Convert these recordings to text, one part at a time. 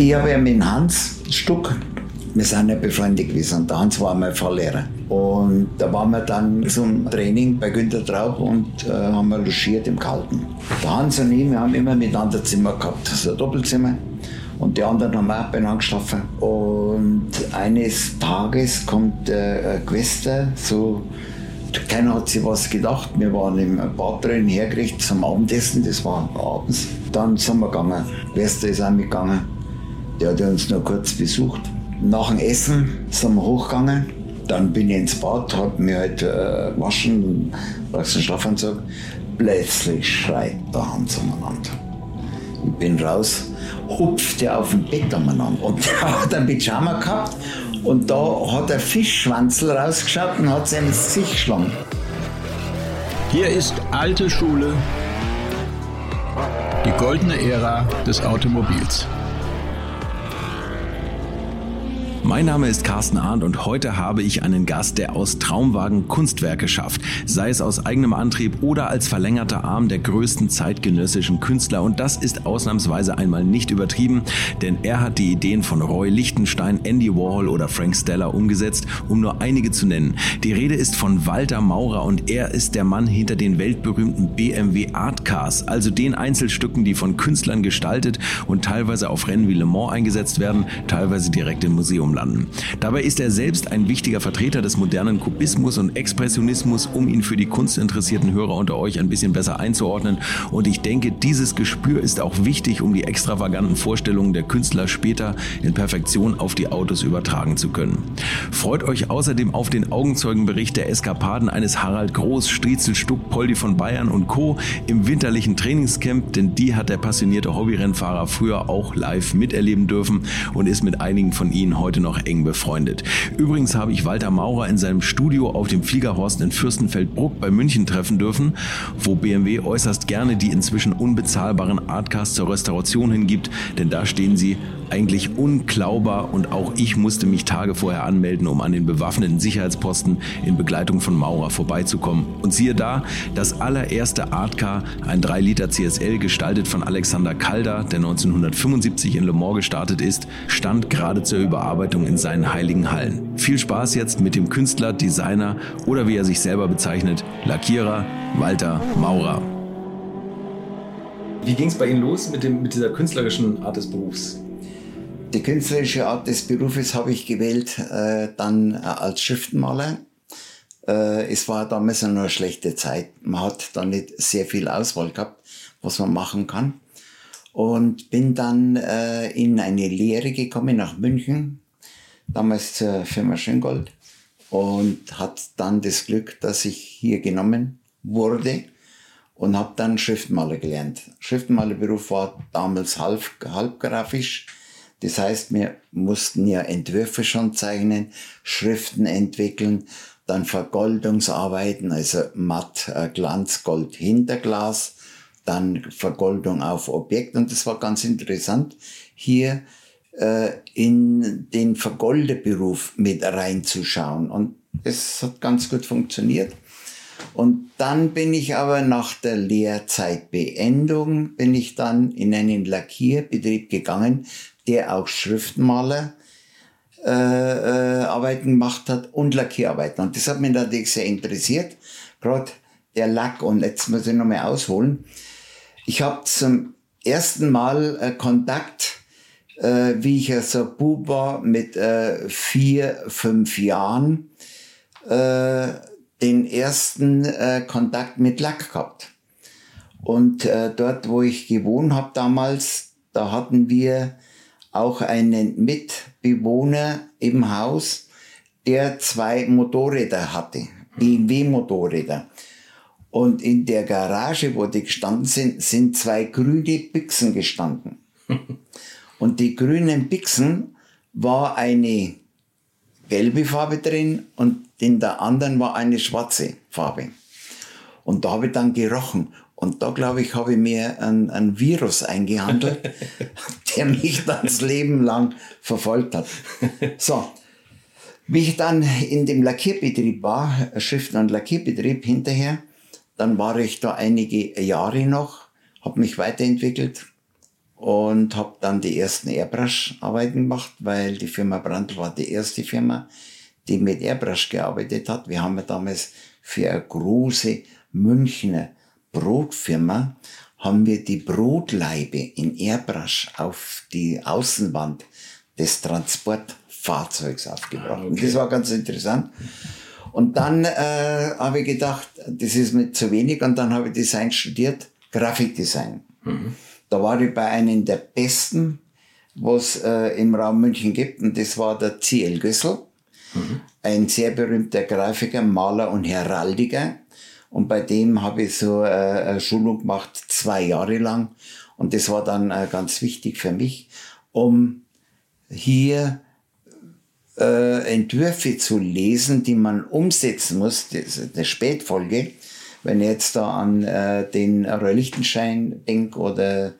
Ich habe ja mit Hans Stuck, wir sind ja befreundet gewesen, und der Hans war mein Fahrlehrer. Und da waren wir dann zum Training bei Günter Traub und äh, haben wir logiert im Kalten. Der Hans und ich, wir haben immer miteinander Zimmer gehabt, so ein Doppelzimmer. Und die anderen haben auch beieinander geschlafen. Und eines Tages kommt äh, ein Quester, so, keiner hat sich was gedacht. Wir waren im Bad drin hergerichtet zum Abendessen, das war abends. Dann sind wir gegangen. Quester ist auch mitgegangen. Der hat uns noch kurz besucht. Nach dem Essen sind wir hochgegangen dann bin ich ins Bad, habe mich halt äh, gewaschen, brauchst einen Schlafanzug. Plötzlich schreit der Hans umeinander. Ich bin raus, hupfte auf dem Bett umeinander und der hat einen Pyjama gehabt und da hat der Fischschwanzel rausgeschaut und hat sein Gesicht geschlagen. Hier ist alte Schule, die goldene Ära des Automobils. Mein Name ist Carsten Arndt und heute habe ich einen Gast, der aus Traumwagen Kunstwerke schafft, sei es aus eigenem Antrieb oder als verlängerter Arm der größten zeitgenössischen Künstler. Und das ist ausnahmsweise einmal nicht übertrieben, denn er hat die Ideen von Roy Lichtenstein, Andy Warhol oder Frank Stella umgesetzt, um nur einige zu nennen. Die Rede ist von Walter Maurer und er ist der Mann hinter den weltberühmten BMW Art Cars, also den Einzelstücken, die von Künstlern gestaltet und teilweise auf Rennen wie Le Mans eingesetzt werden, teilweise direkt im Museum landen. Dabei ist er selbst ein wichtiger Vertreter des modernen Kubismus und Expressionismus, um ihn für die kunstinteressierten Hörer unter euch ein bisschen besser einzuordnen. Und ich denke, dieses Gespür ist auch wichtig, um die extravaganten Vorstellungen der Künstler später in Perfektion auf die Autos übertragen zu können. Freut euch außerdem auf den Augenzeugenbericht der Eskapaden eines Harald Groß, Striezel Stuck, Poldi von Bayern und Co. im winterlichen Trainingscamp, denn die hat der passionierte Hobbyrennfahrer früher auch live miterleben dürfen und ist mit einigen von ihnen heute noch noch eng befreundet. Übrigens habe ich Walter Maurer in seinem Studio auf dem Fliegerhorst in Fürstenfeldbruck bei München treffen dürfen, wo BMW äußerst gerne die inzwischen unbezahlbaren Artcars zur Restauration hingibt, denn da stehen sie eigentlich unklaubar und auch ich musste mich Tage vorher anmelden, um an den bewaffneten Sicherheitsposten in Begleitung von Maurer vorbeizukommen. Und siehe da, das allererste Artcar, ein 3 Liter CSL gestaltet von Alexander Calder, der 1975 in Le Mans gestartet ist, stand gerade zur Überarbeitung in seinen heiligen Hallen. Viel Spaß jetzt mit dem Künstler, Designer oder wie er sich selber bezeichnet, Lackierer Walter Maurer. Wie ging es bei Ihnen los mit, dem, mit dieser künstlerischen Art des Berufs? Die künstlerische Art des Berufes habe ich gewählt äh, dann äh, als Schriftmaler. Äh, es war damals eine schlechte Zeit. Man hat da nicht sehr viel Auswahl gehabt, was man machen kann. Und bin dann äh, in eine Lehre gekommen nach München, damals zur Firma Schöngold. Und hat dann das Glück, dass ich hier genommen wurde und habe dann Schriftmaler gelernt. Schriftmalerberuf war damals halb, halb grafisch das heißt, wir mussten ja Entwürfe schon zeichnen, Schriften entwickeln, dann Vergoldungsarbeiten, also matt äh, Glanz, Gold, Hinterglas, dann Vergoldung auf Objekt. Und das war ganz interessant, hier in den Vergoldeberuf mit reinzuschauen. Und es hat ganz gut funktioniert. Und dann bin ich aber nach der Lehrzeitbeendung, bin ich dann in einen Lackierbetrieb gegangen, der auch Schriftmaler äh, äh, Arbeiten gemacht hat und Lackierarbeiten. Und das hat mich natürlich sehr interessiert, gerade der Lack. Und jetzt muss ich nochmal ausholen. Ich habe zum ersten Mal äh, Kontakt, äh, wie ich ja so Bub war, mit äh, vier, fünf Jahren, äh, den ersten äh, Kontakt mit Lack gehabt. Und äh, dort, wo ich gewohnt habe damals, da hatten wir auch einen Mitbewohner im Haus, der zwei Motorräder hatte, BMW-Motorräder. Und in der Garage, wo die gestanden sind, sind zwei grüne Bixen gestanden. Und die grünen Bixen war eine gelbe Farbe drin und in der anderen war eine schwarze Farbe. Und da habe ich dann gerochen. Und da, glaube ich, habe ich mir ein, Virus eingehandelt, der mich dann das Leben lang verfolgt hat. So, wie ich dann in dem Lackierbetrieb war, Schriften- und Lackierbetrieb hinterher, dann war ich da einige Jahre noch, habe mich weiterentwickelt und habe dann die ersten Airbrush-Arbeiten gemacht, weil die Firma Brandt war die erste Firma, die mit Airbrush gearbeitet hat. Wir haben ja damals für eine große Münchner Brotfirma haben wir die Brotleibe in Airbrush auf die Außenwand des Transportfahrzeugs aufgebracht. Ah, okay. Und das war ganz interessant. Und dann äh, habe ich gedacht, das ist mir zu wenig und dann habe ich Design studiert, Grafikdesign. Mhm. Da war ich bei einem der besten, was äh, im Raum München gibt und das war der C.L. Gössel. Mhm. Ein sehr berühmter Grafiker, Maler und Heraldiker. Und bei dem habe ich so äh, eine Schulung gemacht, zwei Jahre lang. Und das war dann äh, ganz wichtig für mich, um hier äh, Entwürfe zu lesen, die man umsetzen muss, das, das Spätfolge. Wenn ich jetzt da an äh, den Roy Lichtenstein denke oder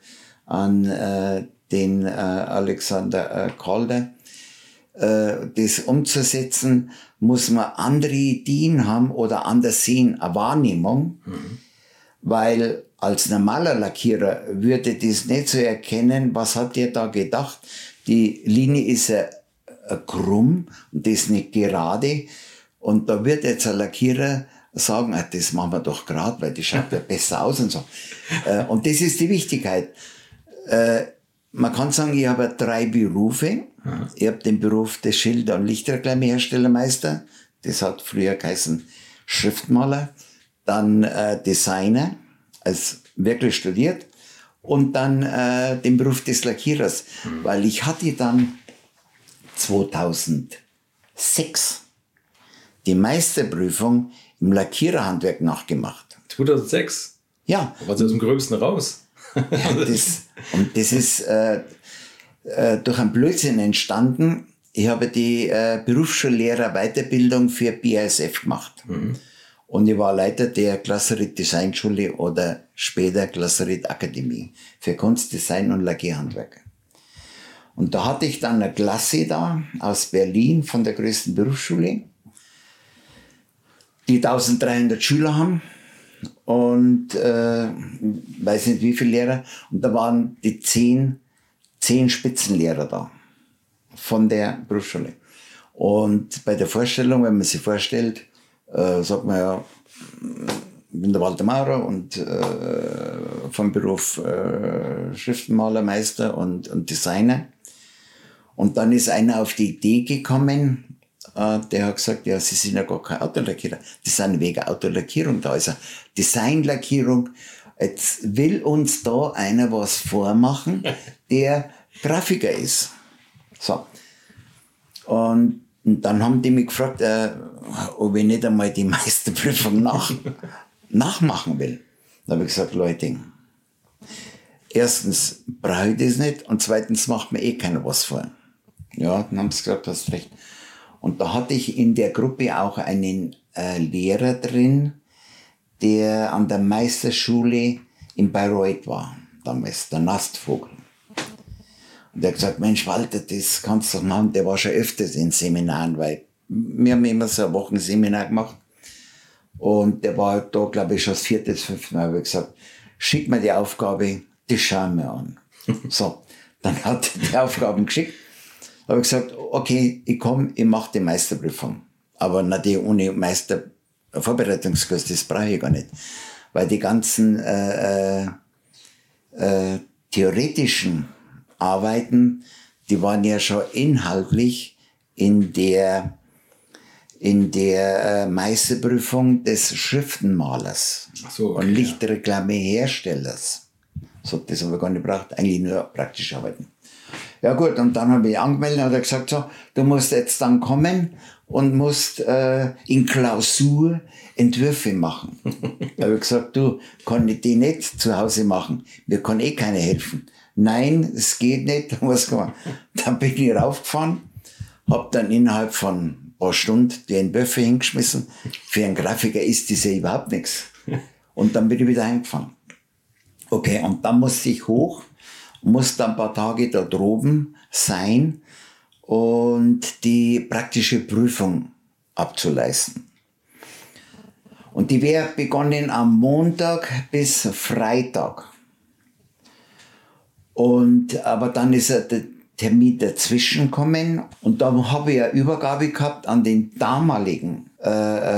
an äh, den äh, Alexander äh, Calder, äh, das umzusetzen, muss man andere Ideen haben oder anders sehen, eine Wahrnehmung, mhm. weil als normaler Lackierer würde das nicht so erkennen, was hat der da gedacht. Die Linie ist ja krumm und das nicht gerade. Und da wird jetzt ein Lackierer sagen, ah, das machen wir doch gerade, weil die schaut ja besser aus und so. Äh, und das ist die Wichtigkeit. Äh, man kann sagen, ich habe drei Berufe. Ich habe den Beruf des Schilder- und Lichterklemmenherstellermeister. Das hat früher geheißen Schriftmaler. Dann äh, Designer, als wirklich studiert. Und dann den Beruf des Lackierers. Mhm. Weil ich hatte dann 2006 die Meisterprüfung im Lackiererhandwerk nachgemacht. 2006? Ja. Da war sie aus dem Gröbsten raus. ja, das, und das ist äh, äh, durch einen Blödsinn entstanden. Ich habe die äh, Berufsschullehrer Weiterbildung für BASF gemacht. Mhm. Und ich war Leiter der Glasserit Designschule oder später Glasserit Akademie für Kunst, Design und Lackierhandwerk. Und da hatte ich dann eine Klasse da aus Berlin von der größten Berufsschule, die 1300 Schüler haben und äh, weiß nicht wie viele Lehrer. Und da waren die zehn, zehn Spitzenlehrer da von der Berufsschule. Und bei der Vorstellung, wenn man sich vorstellt, äh, sagt man ja, ich bin der Walter Maurer und äh, vom Beruf äh, Schriftenmalermeister und, und Designer. Und dann ist einer auf die Idee gekommen, der hat gesagt, ja, Sie sind ja gar kein Autolackierer. Das sind wegen Autolackierung da. Also Designlackierung. Jetzt will uns da einer was vormachen, der Grafiker ist. So. Und, und dann haben die mich gefragt, äh, ob ich nicht einmal die Meisterprüfung nach, nachmachen will. Da habe ich gesagt, Leute, erstens brauche ich das nicht und zweitens macht mir eh keiner was vor. Ja, dann haben sie gesagt, du hast recht. Und da hatte ich in der Gruppe auch einen äh, Lehrer drin, der an der Meisterschule in Bayreuth war, damals, der Nastvogel. Und der hat gesagt, Mensch, Walter, das kannst du doch machen. Der war schon öfters in Seminaren, weil wir haben immer so ein Wochenseminar gemacht. Und der war da, glaube ich, schon das vierte, fünfte Mal. habe ich gesagt, schick mir die Aufgabe, die schauen wir an. so, dann hat er die Aufgaben geschickt habe ich gesagt, okay, ich komme, ich mache die Meisterprüfung. Aber natürlich ohne Meistervorbereitungskurs, das brauche ich gar nicht. Weil die ganzen äh, äh, äh, theoretischen Arbeiten, die waren ja schon inhaltlich in der, in der äh, Meisterprüfung des Schriftenmalers so, okay, und Lichtreklameherstellers. So, das habe ich gar nicht gebraucht, eigentlich nur praktisch arbeiten. Ja gut, und dann habe ich angemeldet und er gesagt, so, du musst jetzt dann kommen und musst äh, in Klausur Entwürfe machen. da habe ich gesagt, du, kann ich die nicht zu Hause machen? Mir kann eh keiner helfen. Nein, es geht nicht. Was kann Dann bin ich raufgefahren, habe dann innerhalb von ein paar Stunden die Entwürfe hingeschmissen. Für einen Grafiker ist das ja überhaupt nichts. Und dann bin ich wieder heimgefahren. Okay, und dann musste ich hoch muss dann ein paar Tage da droben sein und die praktische Prüfung abzuleisten. Und die wäre begonnen am Montag bis Freitag. Und, aber dann ist er der Termin dazwischen gekommen und da habe ich eine Übergabe gehabt an den damaligen äh,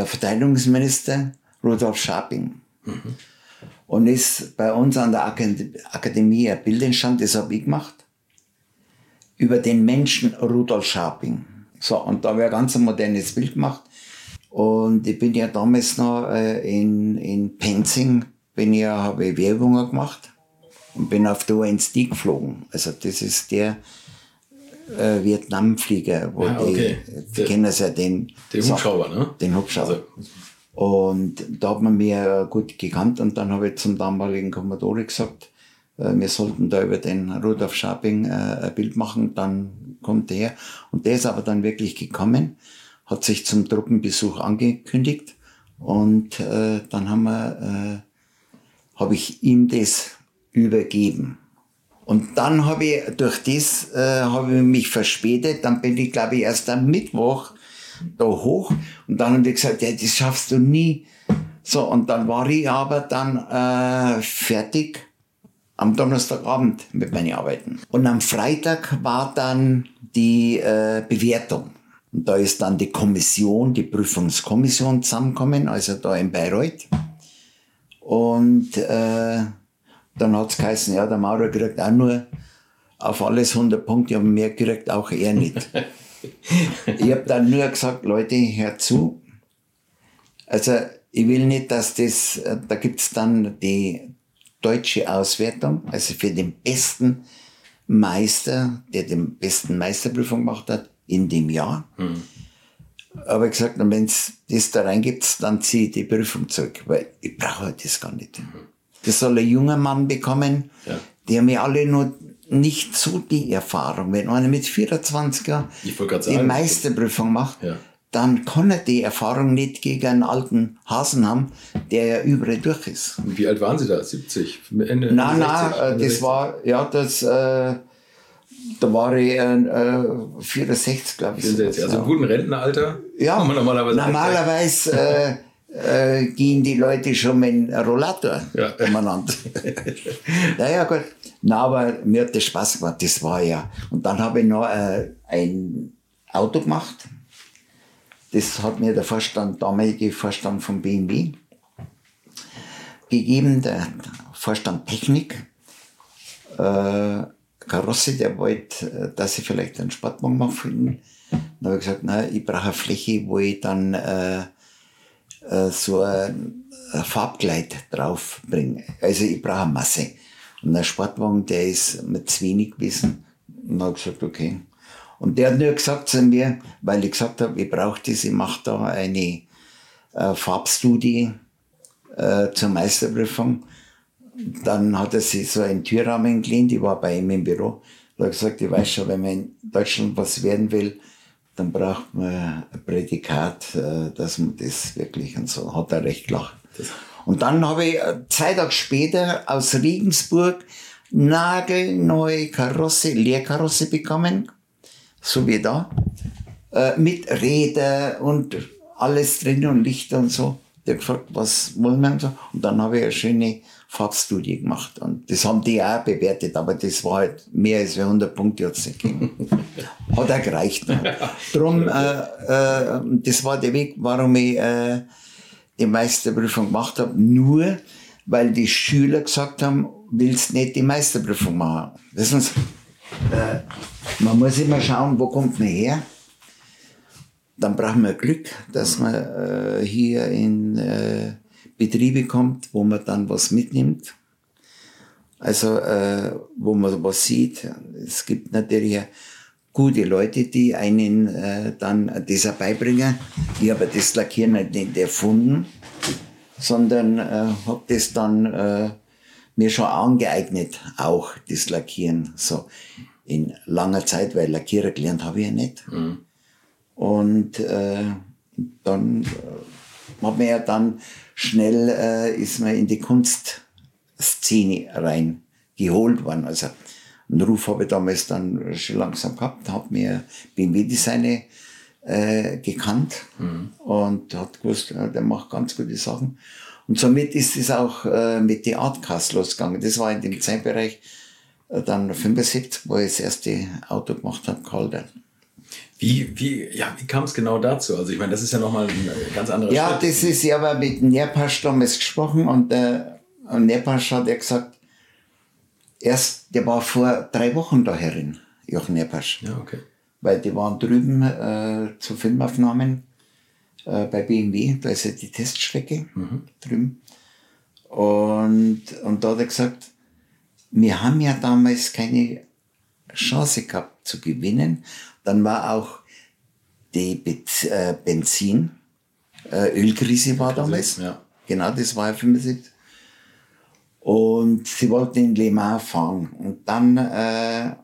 äh Verteidigungsminister Rudolf Scharping. Mhm. Und ist bei uns an der Akademie ein Bild entstanden, das habe ich gemacht, über den Menschen Rudolf Scharping. So, und da habe ich ein ganz modernes Bild gemacht. Und ich bin ja damals noch äh, in, in Penzing, bin ja, habe ich Werbungen gemacht und bin auf der UNSD geflogen. Also das ist der äh, Vietnamflieger, wo ah, okay. die, die kennen ja den. Den Hubschrauber, ne? Den Hubschrauber. Also. Und da hat man mir gut gekannt und dann habe ich zum damaligen Kommodore gesagt, äh, wir sollten da über den Rudolf Scharping äh, ein Bild machen, dann kommt der. Und der ist aber dann wirklich gekommen, hat sich zum Truppenbesuch angekündigt und äh, dann haben wir, äh, habe ich ihm das übergeben. Und dann habe ich durch das äh, habe ich mich verspätet. Dann bin ich glaube ich erst am Mittwoch da hoch und dann haben die gesagt, ja, das schaffst du nie. So und dann war ich aber dann äh, fertig am Donnerstagabend mit meinen Arbeiten. Und am Freitag war dann die äh, Bewertung. Und da ist dann die Kommission, die Prüfungskommission zusammengekommen, also da in Bayreuth. Und äh, dann hat's geheißen, ja, der Maurer kriegt auch nur auf alles 100 Punkte, aber mehr kriegt auch er nicht. ich habe dann nur gesagt, Leute, hört zu. Also ich will nicht, dass das, äh, da gibt's dann die deutsche Auswertung, also für den besten Meister, der den besten Meisterprüfung gemacht hat in dem Jahr. Mhm. Aber ich gesagt, wenn es das da reingibt, dann ziehe ich die Prüfung zurück, weil ich brauche das gar nicht. Mhm. Das soll ein junger Mann bekommen, ja. die haben ja alle nur nicht so die Erfahrung. Wenn einer mit 24 Jahren die Meisterprüfung macht, ja. dann kann er die Erfahrung nicht gegen einen alten Hasen haben, der ja überall durch ist. Wie alt waren Sie da? 70? Ende, nein, Ende 60, nein, das 60? war, ja, das, äh, da war ich äh, 64, glaube ich. 64, also im guten Rentenalter? Ja, normalerweise. Normalerweise äh, gehen die Leute schon mit einem Rollator ja. umeinander. naja, gut. Na, aber mir hat das Spaß gemacht, das war ja. Und dann habe ich noch äh, ein Auto gemacht. Das hat mir der Vorstand, damalige Vorstand von BMW gegeben, der Vorstand Technik. Äh, Karosse, der wollte, äh, dass ich vielleicht einen Sportwagen mache für ihn. Dann habe ich gesagt, nein, ich brauche eine Fläche, wo ich dann äh, äh, so ein, ein Farbkleid draufbringe. Also ich brauche Masse. Und ein Sportwagen, der ist mit zu wenig gewesen. Und habe gesagt, okay. Und der hat nur gesagt zu mir, weil ich gesagt habe, ich brauche das, ich mache da eine äh, Farbstudie äh, zur Meisterprüfung. Dann hat er sich so einen Türrahmen gelehnt, ich war bei ihm im Büro. Da hat gesagt, ich weiß schon, wenn man in Deutschland was werden will, dann braucht man ein Prädikat, äh, dass man das wirklich und so hat er recht gelacht. Und dann habe ich äh, zwei Tage später aus Regensburg nagelneue Karosse, Leerkarosse bekommen, so wie da, äh, mit Räder und alles drin und Lichter und so. Der hat gefragt, was wollen wir und so. Und dann habe ich eine schöne Farbstudie gemacht. Und das haben die auch bewertet, aber das war halt mehr als 100 Punkte hat's nicht gegeben. Hat auch gereicht. Drum, äh, äh, das war der Weg, warum ich äh, die Meisterprüfung gemacht habe. Nur, weil die Schüler gesagt haben, willst nicht die Meisterprüfung machen. Wissen Sie, äh, man muss immer schauen, wo kommt man her. Dann brauchen wir Glück, dass man äh, hier in äh, Betriebe kommt, wo man dann was mitnimmt. Also, äh, wo man was sieht. Es gibt natürlich gute Leute, die einen äh, dann das beibringen. Ich habe das Lackieren nicht erfunden, sondern äh, habe das dann äh, mir schon angeeignet, auch das Lackieren. So in langer Zeit, weil Lackierer gelernt habe ich ja nicht. Mhm. Und äh, dann äh, hat man ja dann schnell äh, ist man in die Kunstszene rein geholt worden. Also einen Ruf habe ich damals dann schon langsam gehabt, habe mir BMW-Designer äh, gekannt mhm. und hat gewusst, ja, der macht ganz gute Sachen. Und somit ist es auch äh, mit Theatercast losgegangen. Das war in dem Zeitbereich, dann 75, wo ich das erste Auto gemacht habe, gehalten. Wie, wie, ja, wie kam es genau dazu? Also ich meine, das ist ja nochmal ein ganz anderer Ja, Schritt. das ist, ich habe mit Nerpasch damals gesprochen und äh, Nerpasch hat ja gesagt, erst, der war vor drei Wochen da herin, Jochen Nerpasch. Ja, okay. Weil die waren drüben äh, zu Filmaufnahmen äh, bei BMW, da ist ja die Teststrecke mhm. drüben. Und, und da hat er gesagt, wir haben ja damals keine Chance gehabt zu gewinnen. Dann war auch die äh, Benzin, äh, Ölkrise war damals. Ja. Genau, das war ja 75. Und sie wollten in Le Mans fahren. Und dann, äh,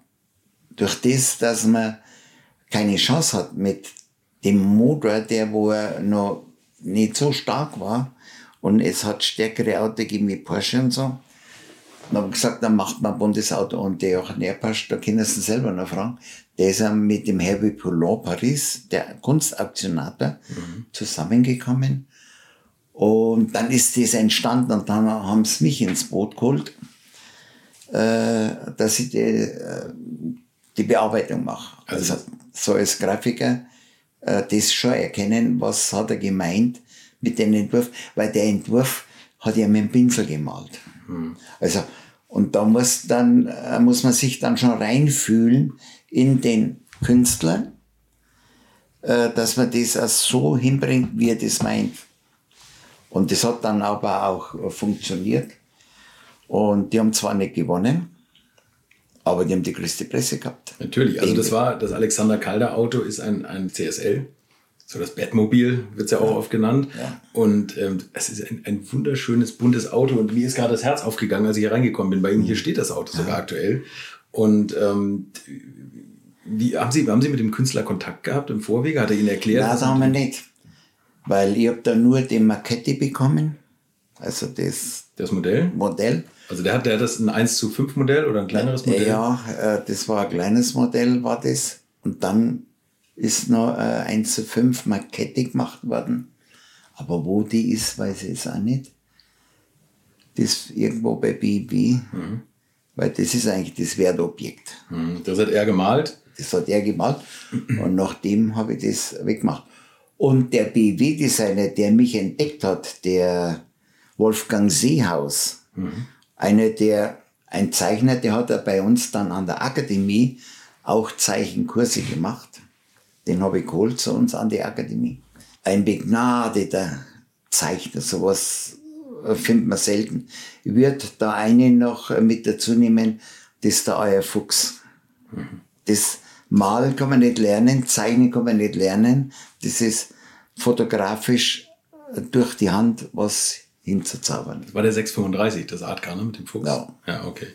durch das, dass man keine Chance hat mit dem Motor, der wo er noch nicht so stark war, und es hat stärkere Autos gegeben wie Porsche und so, dann haben gesagt, dann macht man ein Bundesauto und der auch näher passt, da können Sie selber noch fragen. Der ist mit dem Hervé Poulon Paris, der Kunstauktionator, mhm. zusammengekommen. Und dann ist das entstanden und dann haben sie mich ins Boot geholt, äh, dass ich die, äh, die Bearbeitung mache. Also, also so als Grafiker äh, das schon erkennen, was hat er gemeint mit dem Entwurf, weil der Entwurf hat er mit dem Pinsel gemalt. Mhm. Also und da muss, dann, äh, muss man sich dann schon reinfühlen in den Künstler, äh, dass man das auch so hinbringt, wie er das meint. Und das hat dann aber auch funktioniert. Und die haben zwar nicht gewonnen, aber die haben die größte Presse gehabt. Natürlich, also das war, das Alexander Calder Auto ist ein, ein CSL so das Batmobil wird es ja auch oft genannt. Ja. Und ähm, es ist ein, ein, wunderschönes, buntes Auto. Und mir ist gerade das Herz aufgegangen, als ich hier reingekommen bin. Bei Ihnen hier mhm. steht das Auto sogar ja. aktuell. Und ähm, wie, haben, Sie, haben Sie mit dem Künstler Kontakt gehabt im Vorwege? Hat er Ihnen erklärt? Nein, das haben wir nicht. Weil ich habe da nur die Makette bekommen. Also das, das Modell? Modell. Also der hat, der hat das ein 1 zu 5 Modell oder ein kleineres Modell? Ja, äh, das war ein kleines Modell, war das. Und dann ist noch äh, 1 zu 5 Makette gemacht worden. Aber wo die ist, weiß ich jetzt auch nicht. Das ist irgendwo bei BB. Mhm. Weil das ist eigentlich das Wertobjekt. Mhm. Das hat er gemalt? Das hat er gemalt. Und nachdem habe ich das weggemacht. Und der BW-Designer, der mich entdeckt hat, der Wolfgang Seehaus, mhm. einer der, ein Zeichner, der hat er bei uns dann an der Akademie auch Zeichenkurse gemacht. Den habe ich geholt zu uns an die Akademie. Ein begnadeter Zeichner, sowas äh, findet man selten. Ich würde da einen noch äh, mit dazu nehmen, das ist der Euer Fuchs. Das Malen kann man nicht lernen, Zeichnen kann man nicht lernen. Das ist fotografisch äh, durch die Hand was hinzuzaubern. Das war der 635, das Artgarner mit dem Fuchs? Ja. Ja, okay.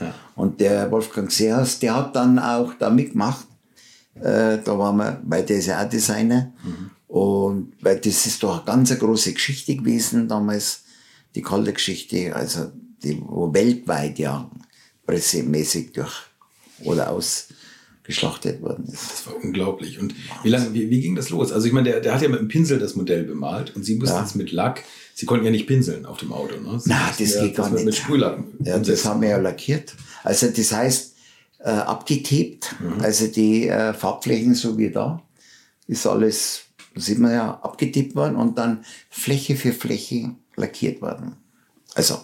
Ja. Und der Wolfgang Seehas, der hat dann auch da mitgemacht äh, da waren wir, weil der ist ja auch Designer. Mhm. Und weil das ist doch eine ganz große Geschichte gewesen damals, die kalte Geschichte, also die, wo weltweit ja pressemäßig durch oder ausgeschlachtet worden ist. Das war unglaublich. Und wie, lang, wie, wie ging das los? Also ich meine, der, der hat ja mit dem Pinsel das Modell bemalt und Sie mussten ja. es mit Lack, Sie konnten ja nicht pinseln auf dem Auto. Ne? Nein, das geht gar nicht. Mit Sprühlack. Ja, das haben wir ja lackiert. Also das heißt, äh, abgetaped. Mhm. Also die äh, Farbflächen, so wie da, ist alles, sieht man ja, abgetippt worden und dann Fläche für Fläche lackiert worden. Also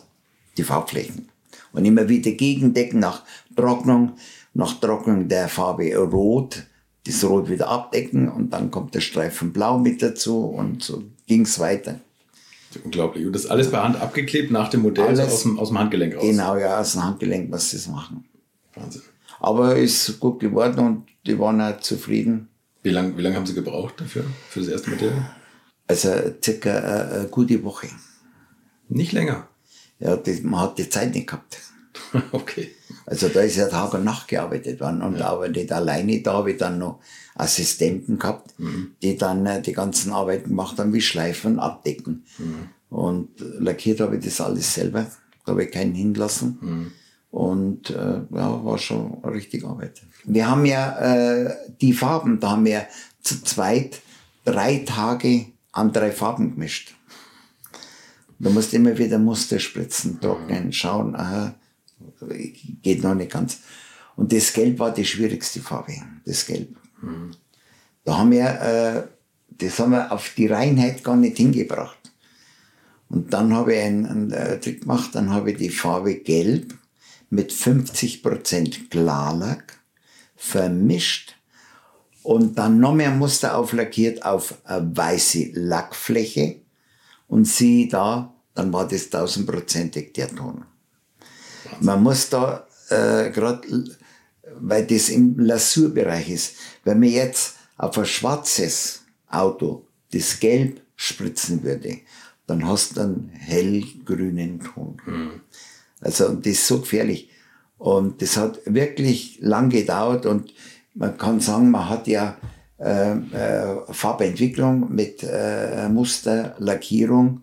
die Farbflächen. Und immer wieder gegendecken nach Trocknung, nach Trocknung der Farbe Rot, das Rot wieder abdecken und dann kommt der Streifen Blau mit dazu und so ging's weiter. Unglaublich. Und das alles per Hand abgeklebt nach dem Modell alles, aus, dem, aus dem Handgelenk raus? Genau, ja, aus dem Handgelenk, was sie machen. Wahnsinn. Aber ist gut geworden und die waren auch zufrieden. Wie lange wie lang haben Sie gebraucht dafür, für das erste Modell? Also circa eine, eine gute Woche. Nicht länger? Ja, die, man hat die Zeit nicht gehabt. okay. Also da ist ja Tag und Nacht gearbeitet worden und ja. aber nicht alleine, da habe ich dann noch Assistenten gehabt, mhm. die dann äh, die ganzen Arbeiten gemacht haben, wie Schleifen, Abdecken. Mhm. Und lackiert habe ich das alles selber, da habe ich keinen hinlassen. Mhm. Und äh, ja, war schon richtig Arbeit. Wir haben ja äh, die Farben, da haben wir zu zweit drei Tage an drei Farben gemischt. Du musst immer wieder Muster spritzen, trocknen, schauen, aha, Geht noch nicht ganz. Und das Gelb war die schwierigste Farbe, das Gelb. Mhm. Da haben wir, äh, das haben wir auf die Reinheit gar nicht hingebracht. Und dann habe ich einen, einen äh, Trick gemacht, dann habe ich die Farbe Gelb mit 50% Klarlack vermischt und dann noch mehr Muster auflackiert auf eine weiße Lackfläche und sieh da, dann war das tausendprozentig der Ton. Man muss da äh, gerade, weil das im Lasurbereich ist, wenn man jetzt auf ein schwarzes Auto das Gelb spritzen würde, dann hast du einen hellgrünen Ton. Mhm. Also das ist so gefährlich. Und das hat wirklich lang gedauert und man kann sagen, man hat ja äh, äh, Farbentwicklung mit äh, Muster, Lackierung,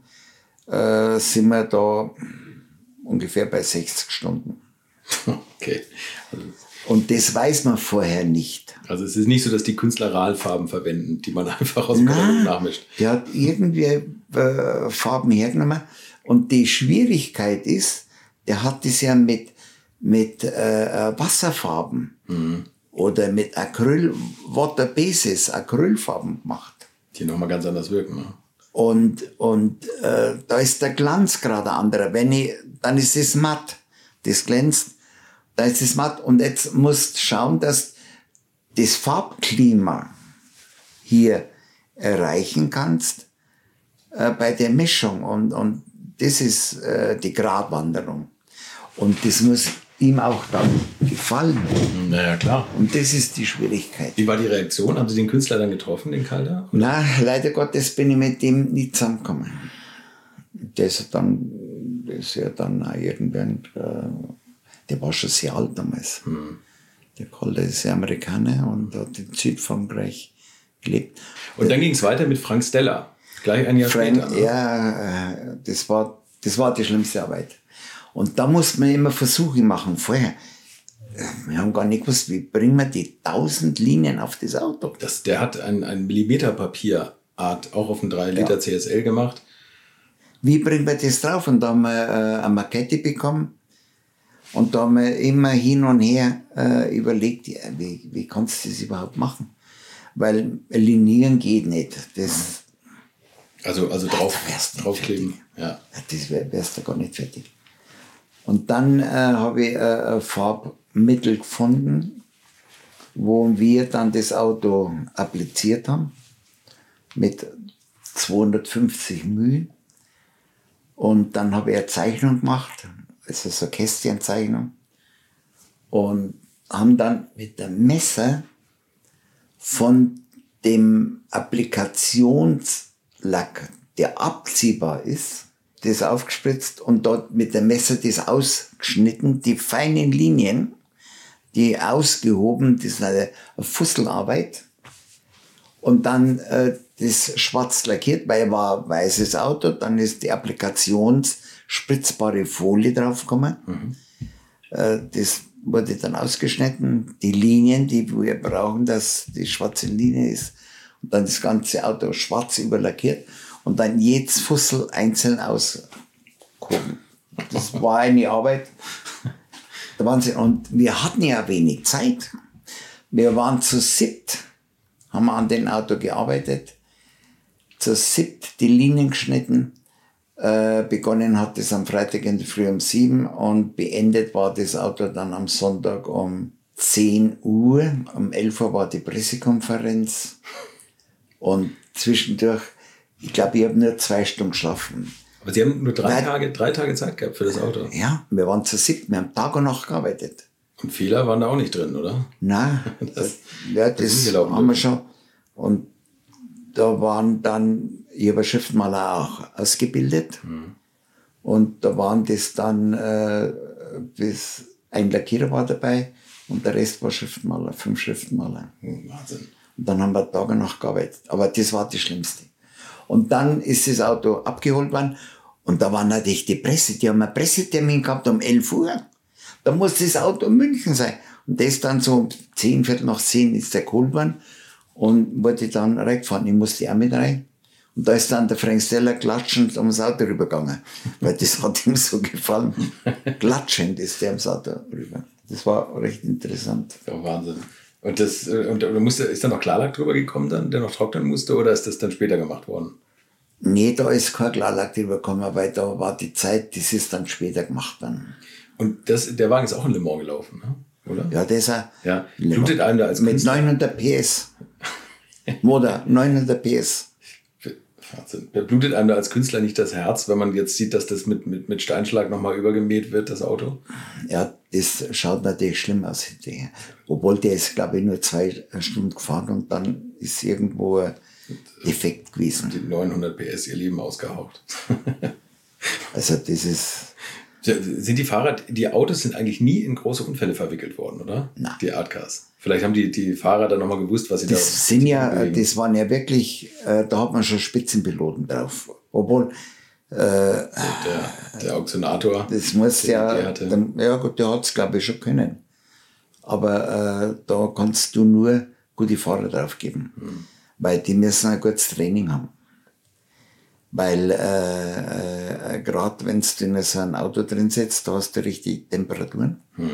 äh, sind wir da ungefähr bei 60 Stunden. Okay. Also und das weiß man vorher nicht. Also es ist nicht so, dass die Künstler RAL-Farben verwenden, die man einfach aus dem Katalog nachmischt. Der hat irgendwie äh, Farben hergenommen. Und die Schwierigkeit ist, der hat das ja mit, mit äh, äh Wasserfarben mhm. oder mit Acryl, Water Bases, Acrylfarben gemacht. Die nochmal ganz anders wirken. Ne? Und, und äh, da ist der Glanz gerade anderer. Wenn ich, dann ist es matt. Das glänzt da ist es matt. Und jetzt musst schauen, dass das Farbklima hier erreichen kannst äh, bei der Mischung. Und, und das ist äh, die Gratwanderung. Und das muss ihm auch dann gefallen. Naja, klar. Und das ist die Schwierigkeit. Wie war die Reaktion? Haben Sie den Künstler dann getroffen, den Calder? Na, leider Gottes bin ich mit dem nicht zusammengekommen. Das ist dann, das ist ja dann auch irgendwann, äh, der war schon sehr alt damals. Mhm. Der Calder ist ja Amerikaner und hat in Südfrankreich gelebt. Und dann ging es weiter mit Frank Stella. Gleich ein Jahr Frank, später. Ne? Ja, äh, das war, das war die schlimmste Arbeit. Und da muss man immer Versuche machen vorher. Wir haben gar nicht gewusst, wie bringen wir die tausend Linien auf das Auto. Das, der hat ein, ein Millimeterpapierart auch auf ein 3 Liter ja. CSL gemacht. Wie bringen wir das drauf? Und da haben wir äh, eine Makette bekommen und da haben wir immer hin und her äh, überlegt, wie, wie kannst du das überhaupt machen? Weil linieren geht nicht. Das, also, also drauf, draufkleben. Ja. Das wär, wärst du gar nicht fertig. Und dann äh, habe ich äh, ein Farbmittel gefunden, wo wir dann das Auto appliziert haben mit 250 Mühe. Und dann habe ich eine Zeichnung gemacht es ist so Kästchenzeichnung. Und haben dann mit dem Messer von dem Applikationslack, der abziehbar ist, das aufgespritzt und dort mit dem Messer das ausgeschnitten, die feinen Linien, die ausgehoben, das ist eine Fusselarbeit. Und dann äh, das schwarz lackiert, weil war weißes Auto, dann ist die Applikations- spritzbare Folie draufgekommen. Mhm. Äh, das wurde dann ausgeschnitten, die Linien, die wir brauchen, dass die schwarze Linie ist. Und dann das ganze Auto schwarz überlackiert und dann jedes Fussel einzeln ausgehoben. Das war eine Arbeit. Der Wahnsinn. Und wir hatten ja wenig Zeit. Wir waren zu siebt, haben an dem Auto gearbeitet, zu siebt die Linien geschnitten äh, begonnen hat es am Freitag in der Früh um sieben und beendet war das Auto dann am Sonntag um 10 Uhr. Um 11 Uhr war die Pressekonferenz und zwischendurch, ich glaube, ich habe nur zwei Stunden geschlafen. Aber Sie haben nur drei, Weil, Tage, drei Tage Zeit gehabt für das Auto? Ja, wir waren zu sieben, wir haben Tag und Nacht gearbeitet. Und Fehler waren da auch nicht drin, oder? Nein, das, ja, das, das haben wir schon. Und da waren dann, ich habe Schriftmaler auch ausgebildet. Mhm. Und da waren das dann, äh, bis ein Lackierer war dabei und der Rest war Schriftmaler, fünf Schriftmaler. Mhm, Wahnsinn. Und dann haben wir Tage und Nacht gearbeitet. Aber das war das Schlimmste. Und dann ist das Auto abgeholt worden und da war natürlich die Presse, die haben einen Pressetermin gehabt um 11 Uhr. Da muss das Auto in München sein. Und das dann so um 10, Viertel nach 10 ist der geholt worden und wollte dann reingefahren. Ich musste auch mit rein. Und da ist dann der Frank Stella klatschend ums Auto rübergegangen, weil das hat ihm so gefallen. Klatschend ist der ums Auto rüber. Das war recht interessant. Ja, Wahnsinn. Und, das, äh, und, und musste, ist da noch Klarlack drüber gekommen dann, der noch trocknen musste, oder ist das dann später gemacht worden? Nee, da ist kein Klarlack drüber gekommen, weil da war die Zeit, das ist dann später gemacht dann. Und das, der Wagen ist auch in Le Mans gelaufen, ne? oder? Ja, das ist ein Ja, blutet einem da als mit Künstler- 900 PS. Motor, 900 PS. Wahnsinn. Da blutet einem da als Künstler nicht das Herz, wenn man jetzt sieht, dass das mit, mit, mit Steinschlag nochmal übergemäht wird, das Auto? Ja, das schaut natürlich schlimm aus hinterher. Obwohl der ist, glaube ich, nur zwei Stunden gefahren und dann ist irgendwo ein Defekt gewesen. Die 900 PS ihr Leben ausgehaucht. Also das ist, Sind die Fahrer, die Autos sind eigentlich nie in große Unfälle verwickelt worden, oder? Nein. Die Artcars. Vielleicht haben die, die Fahrer dann nochmal gewusst, was sie da das sind ja, bewegen. das waren ja wirklich, äh, da hat man schon Spitzenpiloten drauf. Obwohl, der, der Auktionator. das muss der ja, dann, ja gut, der hat's glaube ich schon können. Aber äh, da kannst du nur gute Fahrer drauf geben. Hm. Weil die müssen ein gutes Training haben. Weil äh, äh, gerade wenn du in so ein Auto drin sitzt, da hast du richtig Temperaturen. Hm.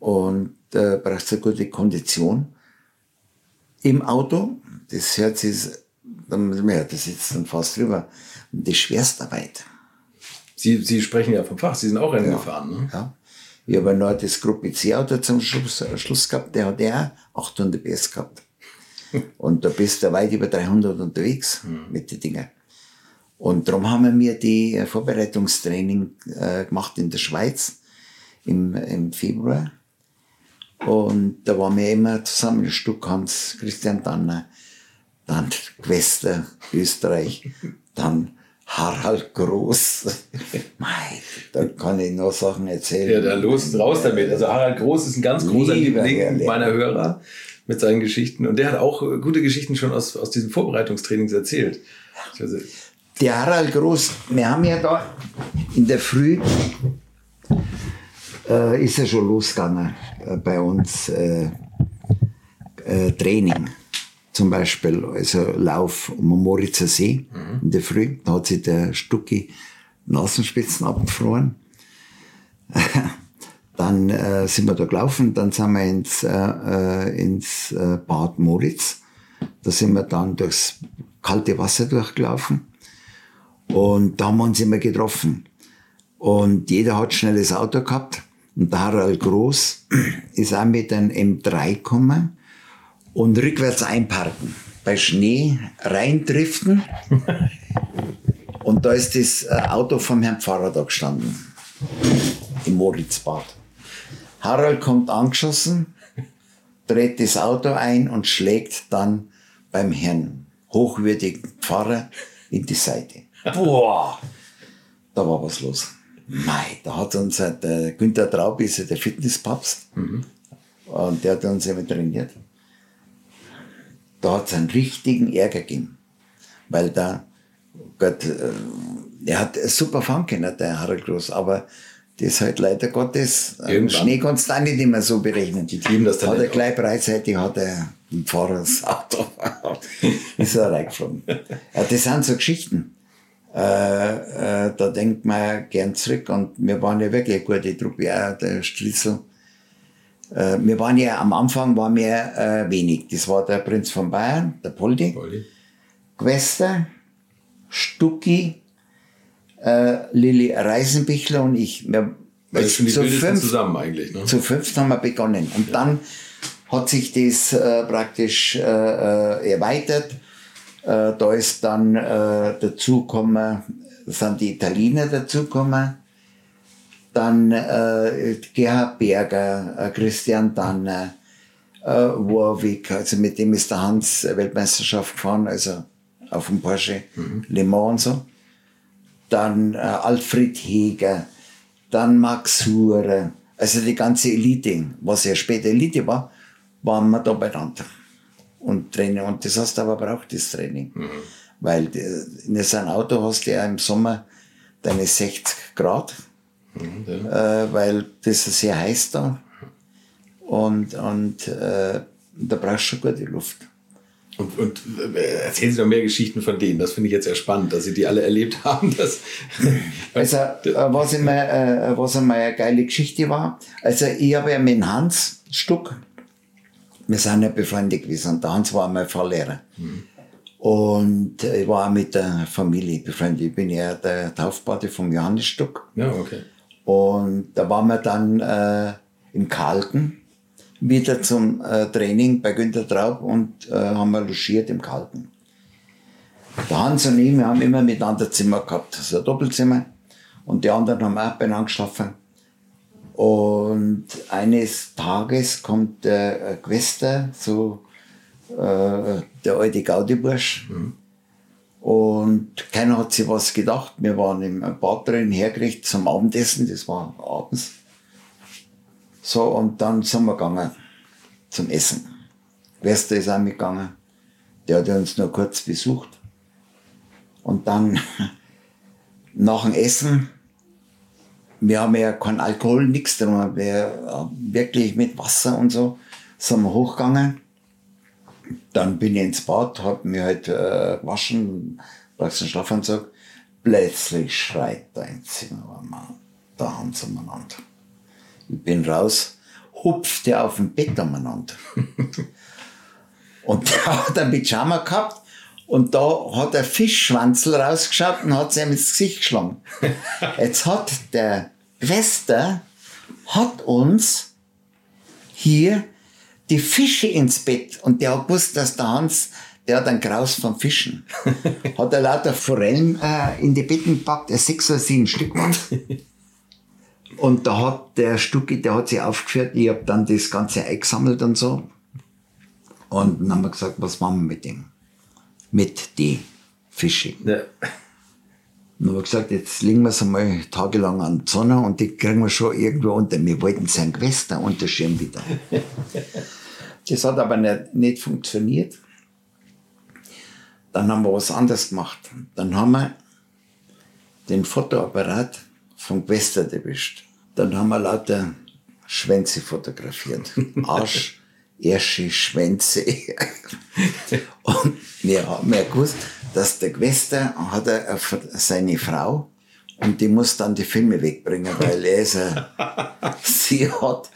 Und äh, brauchst eine gute Kondition im Auto. Das hört sich, dann ja, das sitzt dann fast drüber. Und die Schwerstarbeit. Sie, Sie sprechen ja vom Fach, Sie sind auch Rennen gefahren, ne? Ja. Ich habe noch das Gruppe C-Auto zum Schluss, äh, Schluss gehabt, der hat ja auch 800 PS gehabt. Und da bist du weit über 300 unterwegs mit den Dingen. Und darum haben wir die äh, Vorbereitungstraining äh, gemacht in der Schweiz im, im Februar. Und da waren wir immer zusammen, Stuck Hans, Christian Danner, dann Quester, Österreich, dann Harald Groß. Mei, da kann ich noch Sachen erzählen. Ja, da los, raus damit. Also Harald Groß ist ein ganz großer Liebling meiner Hörer mit seinen Geschichten. Und der hat auch äh, gute Geschichten schon aus, aus diesen Vorbereitungstrainings erzählt. Also, Der Harald Groß, wir haben ja da in der Früh, äh, ist er schon losgegangen äh, bei uns äh, äh, Training. Zum Beispiel, also Lauf um den Moritzer See in der Früh. Da hat sich der Stucki Nasenspitzen abgefroren. dann äh, sind wir da gelaufen, dann sind wir ins, äh, äh, ins äh, Bad Moritz. Da sind wir dann durchs kalte Wasser durchgelaufen. Und da haben wir uns immer getroffen. Und jeder hat schnelles Auto gehabt. Und der Harald Groß ist auch mit einem M3 gekommen und rückwärts einparken. Bei Schnee reindriften. und da ist das äh, Auto vom Herrn Pfarrer da gestanden. Im Moritzbad. Harald kommt angeschossen, dreht das Auto ein und schlägt dann beim Herrn hochwürdigen Pfarrer in die Seite. Boah, da war was los. Mei, da hat uns äh, der Günther Traub, ist ja der Fitnesspapst, und der hat uns immer trainiert. Da hat es einen richtigen Ärger gegeben, weil da, Gott, äh, er hat super fahren können, der Harald Groß, aber das ist halt leider Gottes, äh, Irgendwann. Schnee kannst du auch nicht immer so berechnen. Die lieben das Hat er gleich breitseitig, hat er ein Fahrer das Auto, ist er reingeflogen. Ja, das sind so Geschichten. Äh, äh, da denkt man gern zurück und wir waren ja wirklich eine gute Truppe, ja, der Strissel. Äh, wir waren ja am Anfang waren wir äh, wenig. Das war der Prinz von Bayern, der Poldi, Poldi. Quester, Stucki, äh, Lilly Reisenbichler und ich. Wir, ist schon die zu fünf- zusammen eigentlich. Ne? zu fünft haben wir begonnen. Und dann hat sich das praktisch erweitert. Äh, da ist dann äh, dazugekommen, sind die Italiener dazugekommen. Dann äh, Gerhard Berger, äh, Christian Danner, äh, Warwick, also mit dem ist der Hans Weltmeisterschaft gefahren, also auf dem Porsche Le Mans und so dann äh, Alfred Heger, dann Max Hurer, also die ganze Elite, was ja später Elite war, waren wir da beieinander. Und Training, und das hast du aber braucht, das Training. Weil äh, in so einem Auto hast du ja im Sommer deine 60 Grad, äh, weil das ist sehr heiß da. Und, und äh, da brauchst du schon gute Luft. Und, und äh, erzählen Sie doch mehr Geschichten von denen. Das finde ich jetzt sehr spannend, dass Sie die alle erlebt haben. Dass, also, äh, was, immer, was einmal eine geile Geschichte war, also ich habe ja mit Hans Stuck, wir sind ja befreundet gewesen und der Hans war mein Fahrlehrer. Mhm. Und ich war auch mit der Familie befreundet. Ich bin ja der Taufpate vom Johannes Stuck. Ja, okay. Und da waren wir dann äh, im Kalten wieder zum äh, Training bei Günter Traub und äh, haben wir logiert im Kalten. Der Hans und ich, wir haben immer miteinander Zimmer gehabt, so ein Doppelzimmer. Und die anderen haben auch beieinander geschlafen. Und eines Tages kommt der äh, Quester, so äh, der alte Gaudibursch. Mhm. Und keiner hat sich was gedacht. Wir waren im Bad drin hergerichtet zum Abendessen, das war abends. So, und dann sind wir gegangen zum Essen. Wester ist auch mitgegangen. Der hat uns nur kurz besucht. Und dann nach dem Essen, wir haben ja keinen Alkohol, nichts drin, wir wirklich mit Wasser und so, sind wir hochgegangen. Dann bin ich ins Bad, hab mir halt äh, waschen, brauchst einen Schlafanzug. Plötzlich schreit da ein Zimmermann, da haben sie umeinander. Ich bin raus, hupfte auf dem Bett umeinander. und der hat ein Pyjama gehabt und da hat der Fischschwanzel rausgeschaut und hat sie ihm ins Gesicht geschlagen. Jetzt hat der Wester hat uns hier die Fische ins Bett und der hat gewusst, dass der Hans, der hat einen Graus vom Fischen. hat er lauter Forellen äh, in die Betten gepackt, er sechs oder sieben Stück waren. Und da hat der Stucki, der hat sich aufgeführt, ich habe dann das Ganze eingesammelt und so. Und dann haben wir gesagt, was machen wir mit dem? Mit die Fische. Ja. Dann haben wir gesagt, jetzt legen wir es einmal tagelang an die Sonne und die kriegen wir schon irgendwo unter. Wir wollten sein Gewässer unterschirmen wieder. das hat aber nicht, nicht funktioniert. Dann haben wir was anderes gemacht. Dann haben wir den Fotoapparat vom Gewässer erwischt. Dann haben wir lauter Schwänze fotografiert. Arsch, Ersche, Schwänze. und wir haben ja gewusst, dass der Gewässer hat er seine Frau und die muss dann die Filme wegbringen, weil er ist, sie hat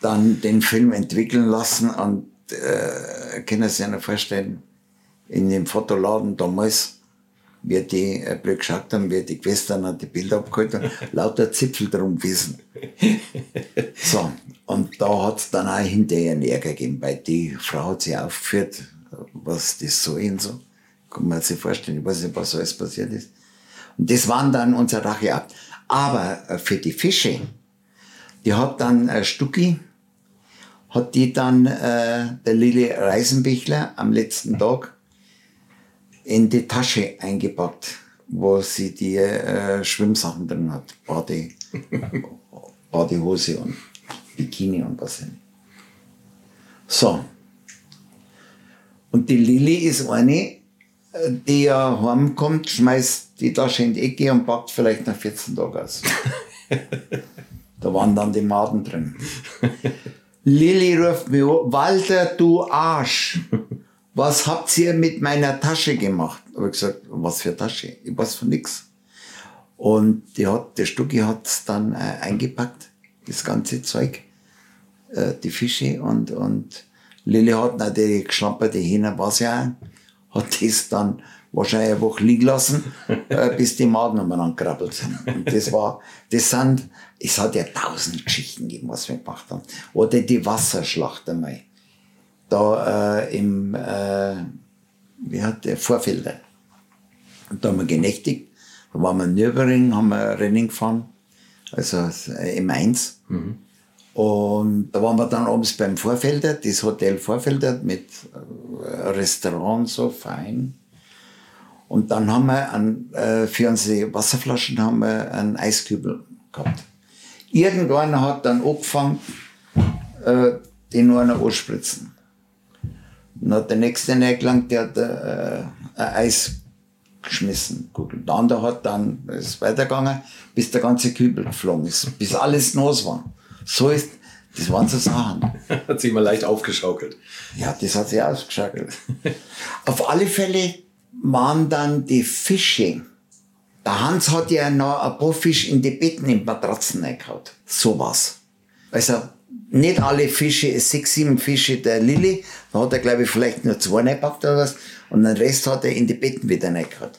dann den Film entwickeln lassen und äh, können Sie sich vorstellen, in dem Fotoladen damals wir die äh, blöd geschaut haben, wir die Schwestern an die Bilder abgeholt haben, lauter Zipfel drum gewesen. So, und da hat es dann auch hinterher einen Ärger gegeben, weil die Frau hat sich aufgeführt, was das so in so. Kann man sich vorstellen, ich weiß nicht, was alles passiert ist. Und das waren dann unsere Racheakt. Aber äh, für die Fische, die hat dann äh, Stucki, hat die dann äh, der Lili Reisenbichler am letzten Tag in die Tasche eingepackt, wo sie die äh, Schwimmsachen drin hat. Bade, Badehose und Bikini und was. So. Und die Lilly ist eine, die ja heimkommt, schmeißt die Tasche in die Ecke und packt vielleicht nach 14 Tagen aus. da waren dann die Maden drin. Lilly ruft mir, Walter, du Arsch was habt ihr mit meiner Tasche gemacht? Habe ich gesagt, was für Tasche? Ich weiß von nix. Und die hat, der Stucki hat es dann äh, eingepackt, das ganze Zeug, äh, die Fische und, und Lilly hat natürlich geschlamperte Hähne, was ja hat das dann wahrscheinlich eine Woche liegen lassen, äh, bis die Maden umeinander krabbelt sind. Und das war, das sind, es hat ja tausend Geschichten gegeben, was wir gemacht haben. Oder die Wasserschlacht einmal da äh, im, äh, wie hat der, Vorfelder. Und da haben wir genächtigt. Da waren wir in Nürburgring, haben wir Rennen gefahren, also äh, im 1. Mhm. Und da waren wir dann abends beim Vorfelder, das Hotel Vorfelder mit äh, Restaurant, so fein. Und dann haben wir an, äh, für unsere Wasserflaschen haben wir einen Eiskübel gehabt. Irgendwann hat dann angefangen, äh, den nur noch anspritzen. Dann hat der nächste reingelangt, der hat äh, ein Eis geschmissen. Der andere hat dann, ist weitergegangen, bis der ganze Kübel geflogen ist, bis alles nass war. So ist Das waren so Sachen. hat sich mal leicht aufgeschaukelt. Ja, das hat sich ausgeschaukelt. Auf alle Fälle waren dann die Fische. Der Hans hat ja noch ein paar Fische in die Betten in Matratzen reingehauen. So was. Also, nicht alle Fische, sechs, sieben Fische der Lilly. Da hat er, glaube ich, vielleicht nur zwei reingepackt oder was. Und den Rest hat er in die Betten wieder reingehauen.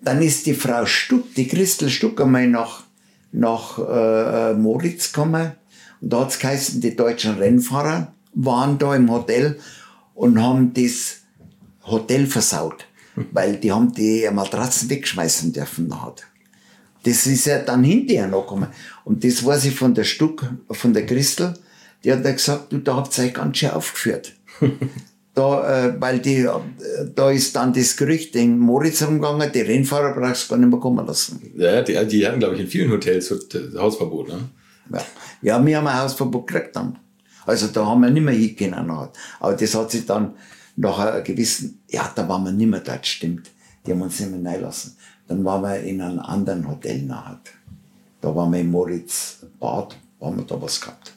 Dann ist die Frau Stuck, die Christel Stuck einmal nach, nach äh, Moritz gekommen. Und da hat's geheißen, die deutschen Rennfahrer waren da im Hotel und haben das Hotel versaut. Weil die haben die Matratzen wegschmeißen dürfen nachher. Das ist ja dann hinterher noch gekommen. Und das weiß ich von der Stuck, von der Christel, die hat da gesagt, du, da habt ihr euch ganz schön aufgeführt. da, äh, weil die, äh, da ist dann das Gerücht in Moritz rumgegangen, die Rennfahrer brauchst du gar nicht mehr kommen lassen. Ja, die, die hatten, glaube ich, in vielen Hotels Hausverbot, ne? Ja. ja, wir haben ein Hausverbot gekriegt dann. Also da haben wir nicht mehr hingehen. Aber das hat sich dann nach einer gewissen, ja, da waren wir nicht mehr dort, stimmt. Die haben uns nicht mehr reinlassen. Dann waren wir in einem anderen Hotel nachher. Da waren wir in Moritz Bad, haben wir da was gehabt.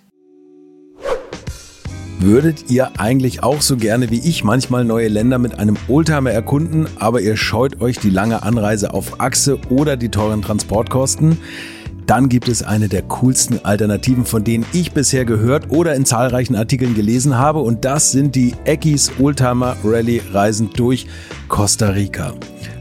Würdet ihr eigentlich auch so gerne wie ich manchmal neue Länder mit einem Oldtimer erkunden, aber ihr scheut euch die lange Anreise auf Achse oder die teuren Transportkosten? Dann gibt es eine der coolsten Alternativen, von denen ich bisher gehört oder in zahlreichen Artikeln gelesen habe. Und das sind die Eckis Oldtimer Rally Reisen durch Costa Rica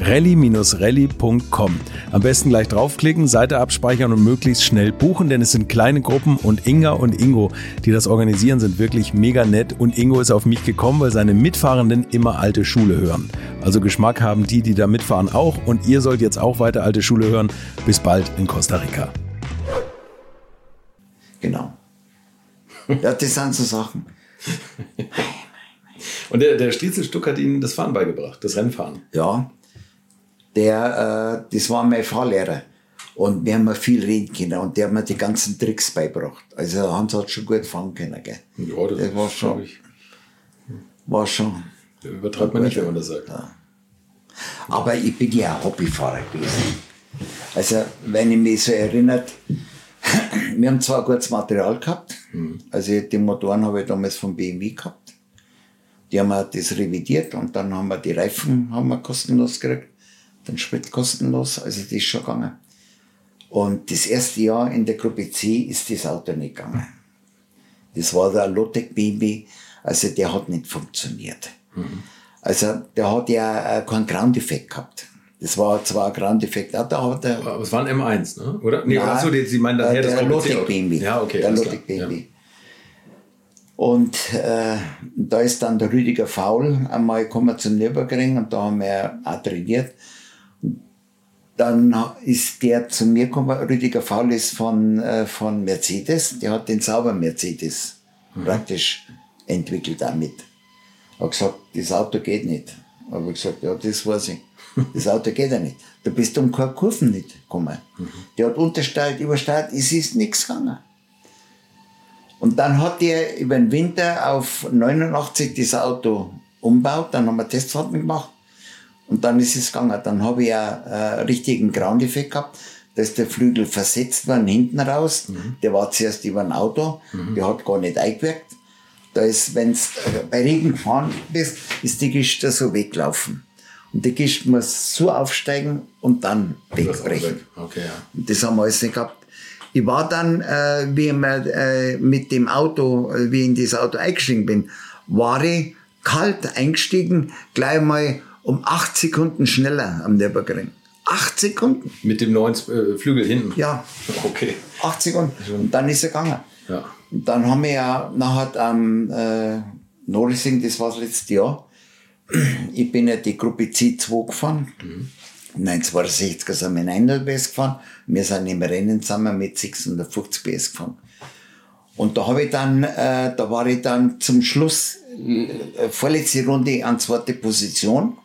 rally-rally.com. Am besten gleich draufklicken, Seite abspeichern und möglichst schnell buchen, denn es sind kleine Gruppen und Inga und Ingo, die das organisieren, sind wirklich mega nett und Ingo ist auf mich gekommen, weil seine Mitfahrenden immer alte Schule hören. Also Geschmack haben die, die da mitfahren auch und ihr sollt jetzt auch weiter alte Schule hören. Bis bald in Costa Rica. Genau. Ja, das sind so Sachen. Und der, der Striezelstuck hat Ihnen das Fahren beigebracht, das Rennfahren. Ja, der, äh, das war mein Fahrlehrer. Und wir haben viel reden können und der hat mir die ganzen Tricks beigebracht. Also Hans hat schon gut fahren können. Gell? Ja, das, das war schon. Ich. War schon. Da übertreibt man nicht, wenn man das sagt. Ja. Aber ich bin ja ein Hobbyfahrer gewesen. Also, wenn ich mich so erinnert, wir haben zwar gutes Material gehabt, mhm. also die Motoren habe ich damals von BMW gehabt. Die haben wir das revidiert und dann haben wir die Reifen haben wir kostenlos gekriegt den Sprit kostenlos, also das ist schon gegangen. Und das erste Jahr in der Gruppe C ist das Auto nicht gegangen. Das war der Lotec BMW, also der hat nicht funktioniert. Mhm. Also der hat ja keinen Ground-Effekt gehabt. Das war zwar ein Ground-Effekt, da hat er. Aber es war ein M1, ne? oder? Nee, Nein, achso, Sie meinen daher das Lotec BMW. Ja, okay. Der Lotec BMW. Ja. Und äh, da ist dann der Rüdiger Faul einmal gekommen zum Nürburgring und da haben wir auch trainiert. Dann ist der zu mir gekommen, Rüdiger Faul ist von, äh, von Mercedes, der hat den sauber Mercedes mhm. praktisch entwickelt damit. Hat gesagt, das Auto geht nicht. Aber ich gesagt, ja, das weiß ich. Das Auto geht ja nicht. Du bist um keine Kurven nicht gekommen. Mhm. Der hat untersteuert, übersteuert, es ist nichts gegangen. Und dann hat er über den Winter auf 89 das Auto umbaut, dann haben wir Testfahrten gemacht Und dann ist es gegangen. Dann habe ich ja einen richtigen Ground-Effekt gehabt. Da ist der Flügel versetzt worden hinten raus. Mhm. Der war zuerst über ein Auto. Der hat gar nicht eingewirkt. Da ist, wenn du bei Regen gefahren bist, ist die Kiste so weggelaufen. Und die Kiste muss so aufsteigen und dann Das wegbrechen. weg. Okay, ja. Und Das haben wir alles nicht gehabt. Ich war dann, äh, wie ich mir, äh, mit dem Auto, äh, wie ich in das Auto eingestiegen bin, war ich kalt eingestiegen, gleich mal um acht Sekunden schneller am Nürburgring. Acht Sekunden? Mit dem neuen äh, Flügel hinten. Ja, Okay. acht Sekunden. Und dann ist er gegangen. Ja. Und dann haben wir ja nachher am äh, Norrising, das war das letzte Jahr, ich bin ja die Gruppe C2 gefahren. 1962 sind wir in 100 PS gefahren. Wir sind im Rennen zusammen mit 650 PS gefahren. Und da habe ich dann, äh, da war ich dann zum Schluss, äh, vorletzte Runde an zweite Position.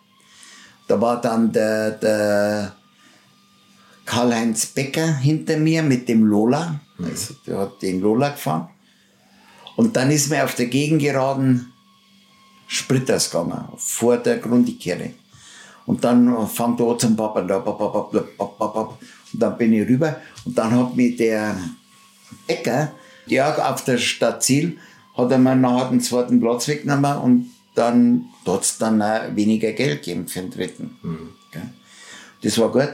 Da war dann der, der Karl-Heinz Becker hinter mir mit dem Lola. Also, der hat den Lola gefahren. Und dann ist mir auf der Gegengeraden Sprit ausgegangen, vor der Grundikehre. Und dann er an zum Papa, da, papa, papa, papa. und dann bin ich rüber und dann hat mich der Becker, ja, auf der Stadt Ziel, hat er mir nachher den zweiten Platz weggenommen und dann es dann auch weniger Geld gegeben für den dritten. Gell? Das war gut.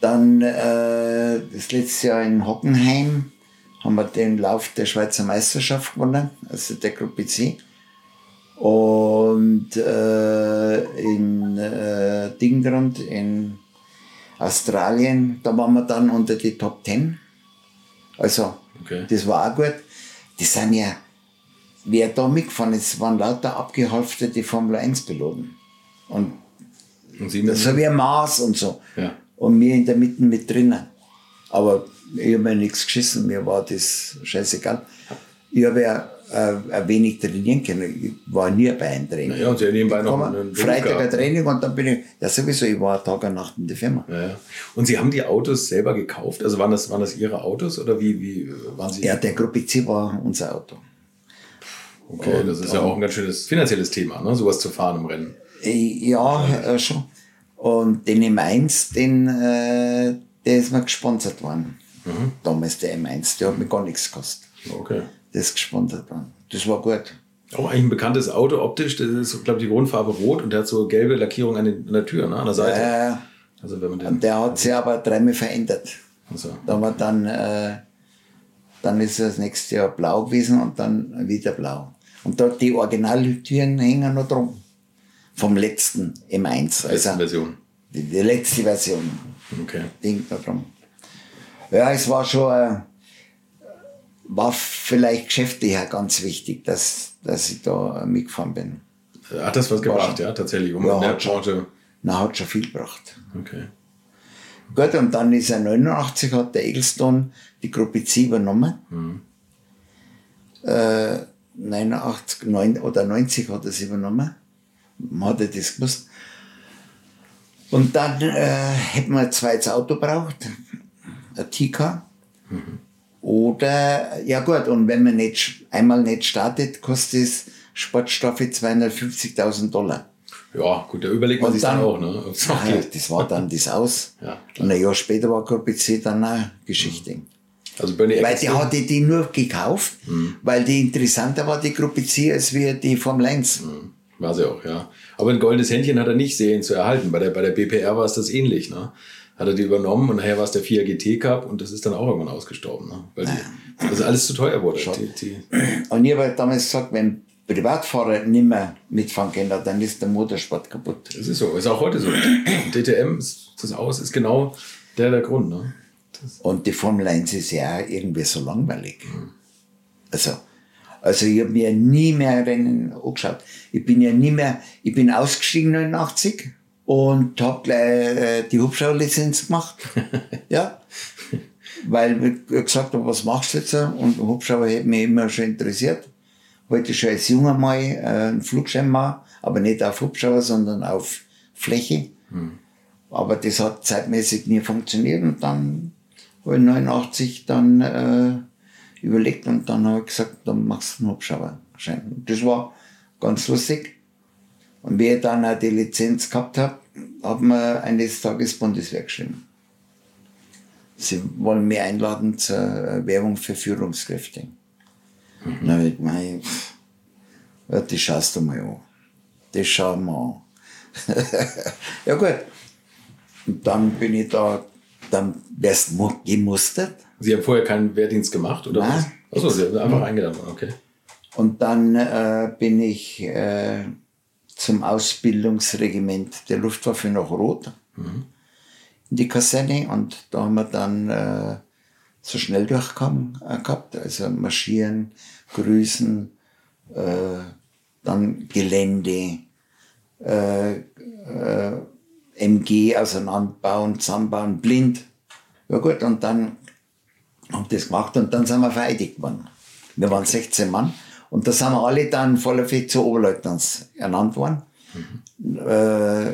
Dann äh, das letzte Jahr in Hockenheim haben wir den Lauf der Schweizer Meisterschaft gewonnen, also der Gruppe C. Und äh, in äh, Dingrund in Australien, da waren wir dann unter die Top Ten. Also, Okay. das war auch gut. Das sind ja, wer da mitgefahren ist, waren lauter abgehalfterte Formel 1 Piloten. Und Und Sie so wie ein Maß und so. Ja. Und mir in der Mitte mit drinnen. Aber ich habe mir nichts geschissen, mir war das scheißegal. Ich habe ja äh, ein wenig trainieren können. Ich war nie bei einem Training. Ja, und Sie nebenbei noch einen Freitag ein gehabt. Training und dann bin ich, ja sowieso, ich war Tag und Nacht in der Firma. Ja, ja. Und Sie haben die Autos selber gekauft? Also waren das, waren das Ihre Autos oder wie, wie waren Sie? Ja, der Gruppe C war unser Auto. Okay, das ist ja auch ein ganz schönes finanzielles Thema, ne? sowas zu fahren im Rennen. Äh, Ja, äh, schon. Und den M1, den, äh, der ist mir gesponsert worden. Mhm. Damals der M1, der hat mir gar nichts gekostet. Okay. Der ist gesponsert worden. Das war gut. Auch eigentlich ein bekanntes Auto optisch. Das ist, glaube ich, die Grundfarbe rot und der hat so gelbe Lackierung an, den, an der Tür, ne? an der Seite. Äh, Also wenn man den. und der hat sich aber dreimal verändert. Also, Da war dann, äh, dann ist er das nächste Jahr blau gewesen und dann wieder blau. Und dort die Originaltüren hängen noch drum. Vom letzten M1. letzte Also Version. die, die letzte Version. Okay. Ding da drum. Ja, es war schon, äh, war vielleicht geschäftlich auch ganz wichtig, dass, dass ich da äh, mitgefahren bin. Hat das was gebracht, schon. ja, tatsächlich, um Ja, in der hat schon. Branche. Na, hat schon viel gebracht. Okay. Gut, und dann ist er 89, hat der Eggleston die Gruppe C übernommen. Äh, 89 neun, oder 90 hat er es übernommen. Man hat das gewusst. Und dann äh, hätten wir ein zweites Auto braucht, ein TK. Oder, ja gut, und wenn man nicht, einmal nicht startet, kostet es Sportstoffe 250.000 Dollar. Ja, gut, da überlegt man Und sich dann dann- auch, ne? geht. das war dann das Aus. Ja, und ein Jahr später war Gruppe C dann auch Geschichte. Also Bernie Weil die hatte die nur gekauft, Mhm. weil die interessanter war, die Gruppe C, als wir die Formel 1. Mhm. War sie auch, ja. Aber ein goldenes Händchen hat er nicht Serien zu erhalten. Bei der, bei der BPR war es das ähnlich, ne? Hat er die übernommen und nachher war es der 4 GT Cup und das ist dann auch irgendwann ausgestorben, ne? Weil die, also alles zu teuer wurde. Die, die, Und ich habe damals gesagt, wenn Privatfahrer nicht mehr mitfahren können, dann ist der Motorsport kaputt. das ist so, ist auch heute so. DTM, ist das aus, ist genau der, der Grund, ne? Und die Formel 1 ist ja auch irgendwie so langweilig. Mhm. Also, also ich habe mir nie mehr Rennen angeschaut. Ich bin ja nie mehr, ich bin ausgestiegen 89 und habe gleich äh, die Hubschrauberlizenz gemacht. ja. Weil ich gesagt habe, was machst du jetzt? Und Hubschrauber hätte mich immer schon interessiert. Wollte schon als junger Mal äh, einen Flugschein machen, aber nicht auf Hubschrauber, sondern auf Fläche. Aber das hat zeitmäßig nie funktioniert und dann habe ich 89 dann äh, überlegt und dann habe ich gesagt, dann machst du einen Hubschrauberschein. Und Das war ganz lustig. Und wie ich dann auch die Lizenz gehabt habe, hat mir eines Tages Bundeswehr geschrieben. Sie wollen mich einladen zur Werbung für Führungskräfte. Mhm. Na, ich meine, ja, das schaust du mal an. Das schauen wir an. ja gut. Und dann bin ich da, dann wärst du gemustert. Sie haben vorher keinen Wehrdienst gemacht, oder Nein. was? Achso, Sie haben einfach eingeladen, okay. Und dann äh, bin ich äh, zum Ausbildungsregiment der Luftwaffe nach Rot mhm. in die Kaserne und da haben wir dann äh, so schnell durchkommen äh, gehabt, also marschieren, grüßen, äh, dann Gelände, äh, äh, MG auseinanderbauen, zusammenbauen, blind. Ja gut, und dann haben das gemacht und dann sind wir vereidigt worden. Wir waren 16 Mann und da sind wir alle dann voller Fett zu Oberleutnants ernannt worden, mhm. äh,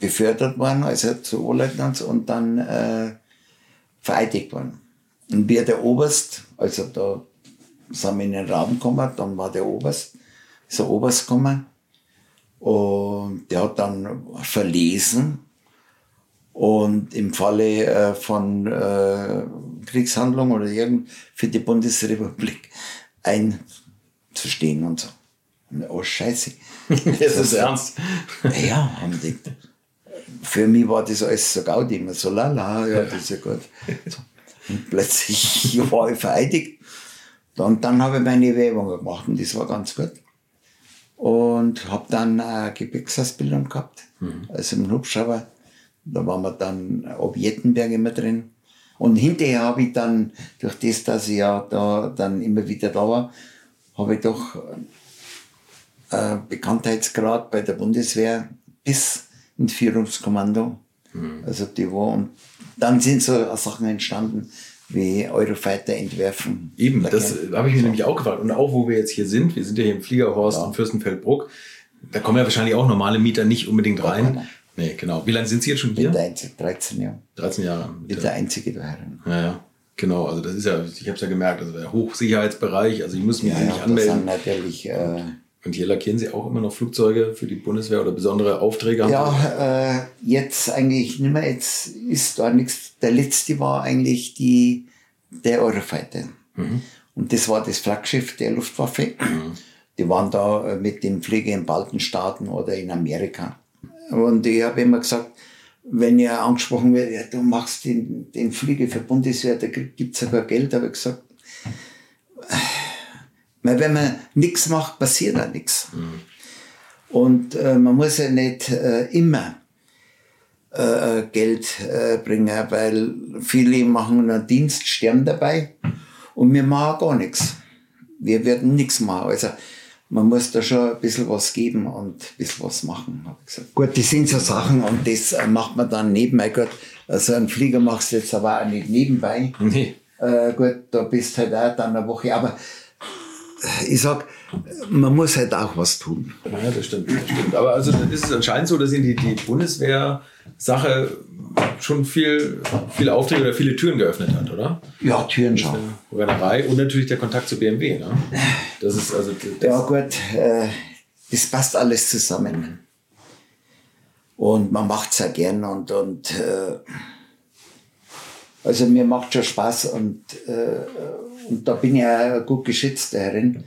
befördert worden, also zu Oberleutnants und dann äh, vereidigt worden. Und wir der Oberst, also da sind wir in den Raum gekommen, dann war der Oberst, der Oberst gekommen und der hat dann verlesen und im Falle äh, von äh, Kriegshandlung oder irgend für die Bundesrepublik einzustehen und so. Und, oh Scheiße. das ist ernst. Ja, haben die. Für mich war das alles so gaudi, immer so lala, ja, das ist ja gut. Und plötzlich war ich vereidigt. Und dann habe ich meine Werbung gemacht und das war ganz gut. Und habe dann eine Gepäcksausbildung gehabt, mhm. also im Hubschrauber. Da waren wir dann ab Jettenberg immer drin. Und hinterher habe ich dann, durch das, dass ich ja da dann immer wieder da war, habe ich doch äh, Bekanntheitsgrad bei der Bundeswehr bis ins Führungskommando. Mhm. Also die war, und dann sind so Sachen entstanden, wie Eurofighter entwerfen. Eben, das habe ich mir so. nämlich auch gefragt. Und auch wo wir jetzt hier sind, wir sind ja hier im Fliegerhorst ja. in Fürstenfeldbruck, da kommen ja wahrscheinlich auch normale Mieter nicht unbedingt rein. Nee, genau. Wie lange sind Sie jetzt schon hier? Bin der Einzige, 13 Jahre. 13 Jahre. Bin der Einzige daher. Ja, ja. Genau, also das ist ja, ich habe es ja gemerkt, also der Hochsicherheitsbereich, also ich muss mich ja, nicht ja, anmelden. Das natürlich, äh, und hier lackieren Sie auch immer noch Flugzeuge für die Bundeswehr oder besondere Aufträge? Ja, äh, jetzt eigentlich nicht mehr. Jetzt ist da nichts. Der letzte war eigentlich die, der Eurofighter. Mhm. Und das war das Flaggschiff der Luftwaffe. Mhm. Die waren da äh, mit dem Flieger in Baltenstaaten oder in Amerika. Und ich habe immer gesagt, wenn ihr angesprochen wird, ja, du machst den, den Flieger für Bundeswehr, da gibt es ja kein Geld, habe ich gesagt, weil wenn man nichts macht, passiert auch nichts. Mhm. Und äh, man muss ja nicht äh, immer äh, Geld äh, bringen, weil viele machen einen Dienst, sterben dabei und wir machen gar nichts. Wir werden nichts machen. Also man muss da schon ein bisschen was geben und ein bisschen was machen, habe ich gesagt. Gut, das sind so Sachen und das äh, macht man dann nebenbei. Gut, also einen Flieger machst du jetzt aber auch nicht nebenbei. Nee. Äh, gut, da bist halt auch dann eine Woche. Aber ich sag, man muss halt auch was tun. Ja, das stimmt, das stimmt. Aber also ist es anscheinend so, dass Ihnen die, die Bundeswehr-Sache schon viel, viele Aufträge oder viele Türen geöffnet hat, oder? Ja, Türen schon. Rennerei und natürlich der Kontakt zu BMW. Ne? Das ist also. Das ja, gut, äh, das passt alles zusammen. Und man macht es ja gern und, und äh, also mir macht schon Spaß und äh, und da bin ich auch gut geschützt darin.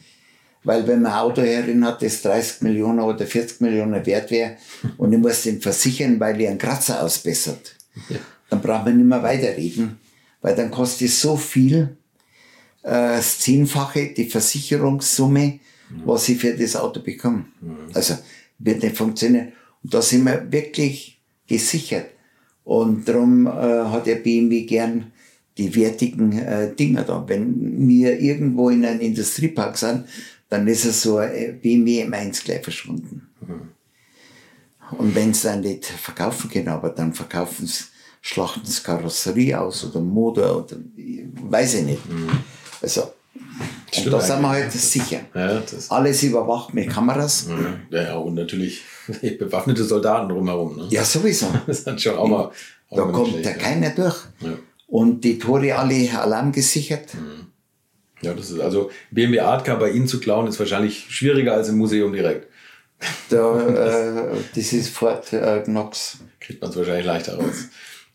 Weil wenn man ein Auto herin hat, das 30 Millionen oder 40 Millionen wert wäre und ich muss den versichern, weil ich einen Kratzer ausbessert, ja. dann braucht man nicht mehr weiterreden, weil dann kostet es so viel, äh, das Zehnfache, die Versicherungssumme, was ich für das Auto bekomme. Also wird nicht funktionieren. Und da sind wir wirklich gesichert. Und darum äh, hat der BMW gern die wertigen äh, Dinger da. Wenn wir irgendwo in einem Industriepark sind, dann ist es so ein BMW M1 gleich verschwunden. Mhm. Und wenn sie dann nicht verkaufen können, aber dann verkaufen sie, schlachten sie Karosserie aus oder Motor oder weiß ich nicht. Mhm. Also, und da sind wir halt sicher. Ja, Alles überwacht mit Kameras. Ja, ja, und natürlich bewaffnete Soldaten drumherum. Ne? Ja, sowieso. Das dann schon auch mal. Auch da kommt ja keiner durch. Ja und die Tore alle alarmgesichert. Mhm. Ja, das ist also BMW Art Car bei Ihnen zu klauen ist wahrscheinlich schwieriger als im Museum direkt. Da, äh, das ist Ford äh, Knox. Kriegt man es wahrscheinlich leichter raus.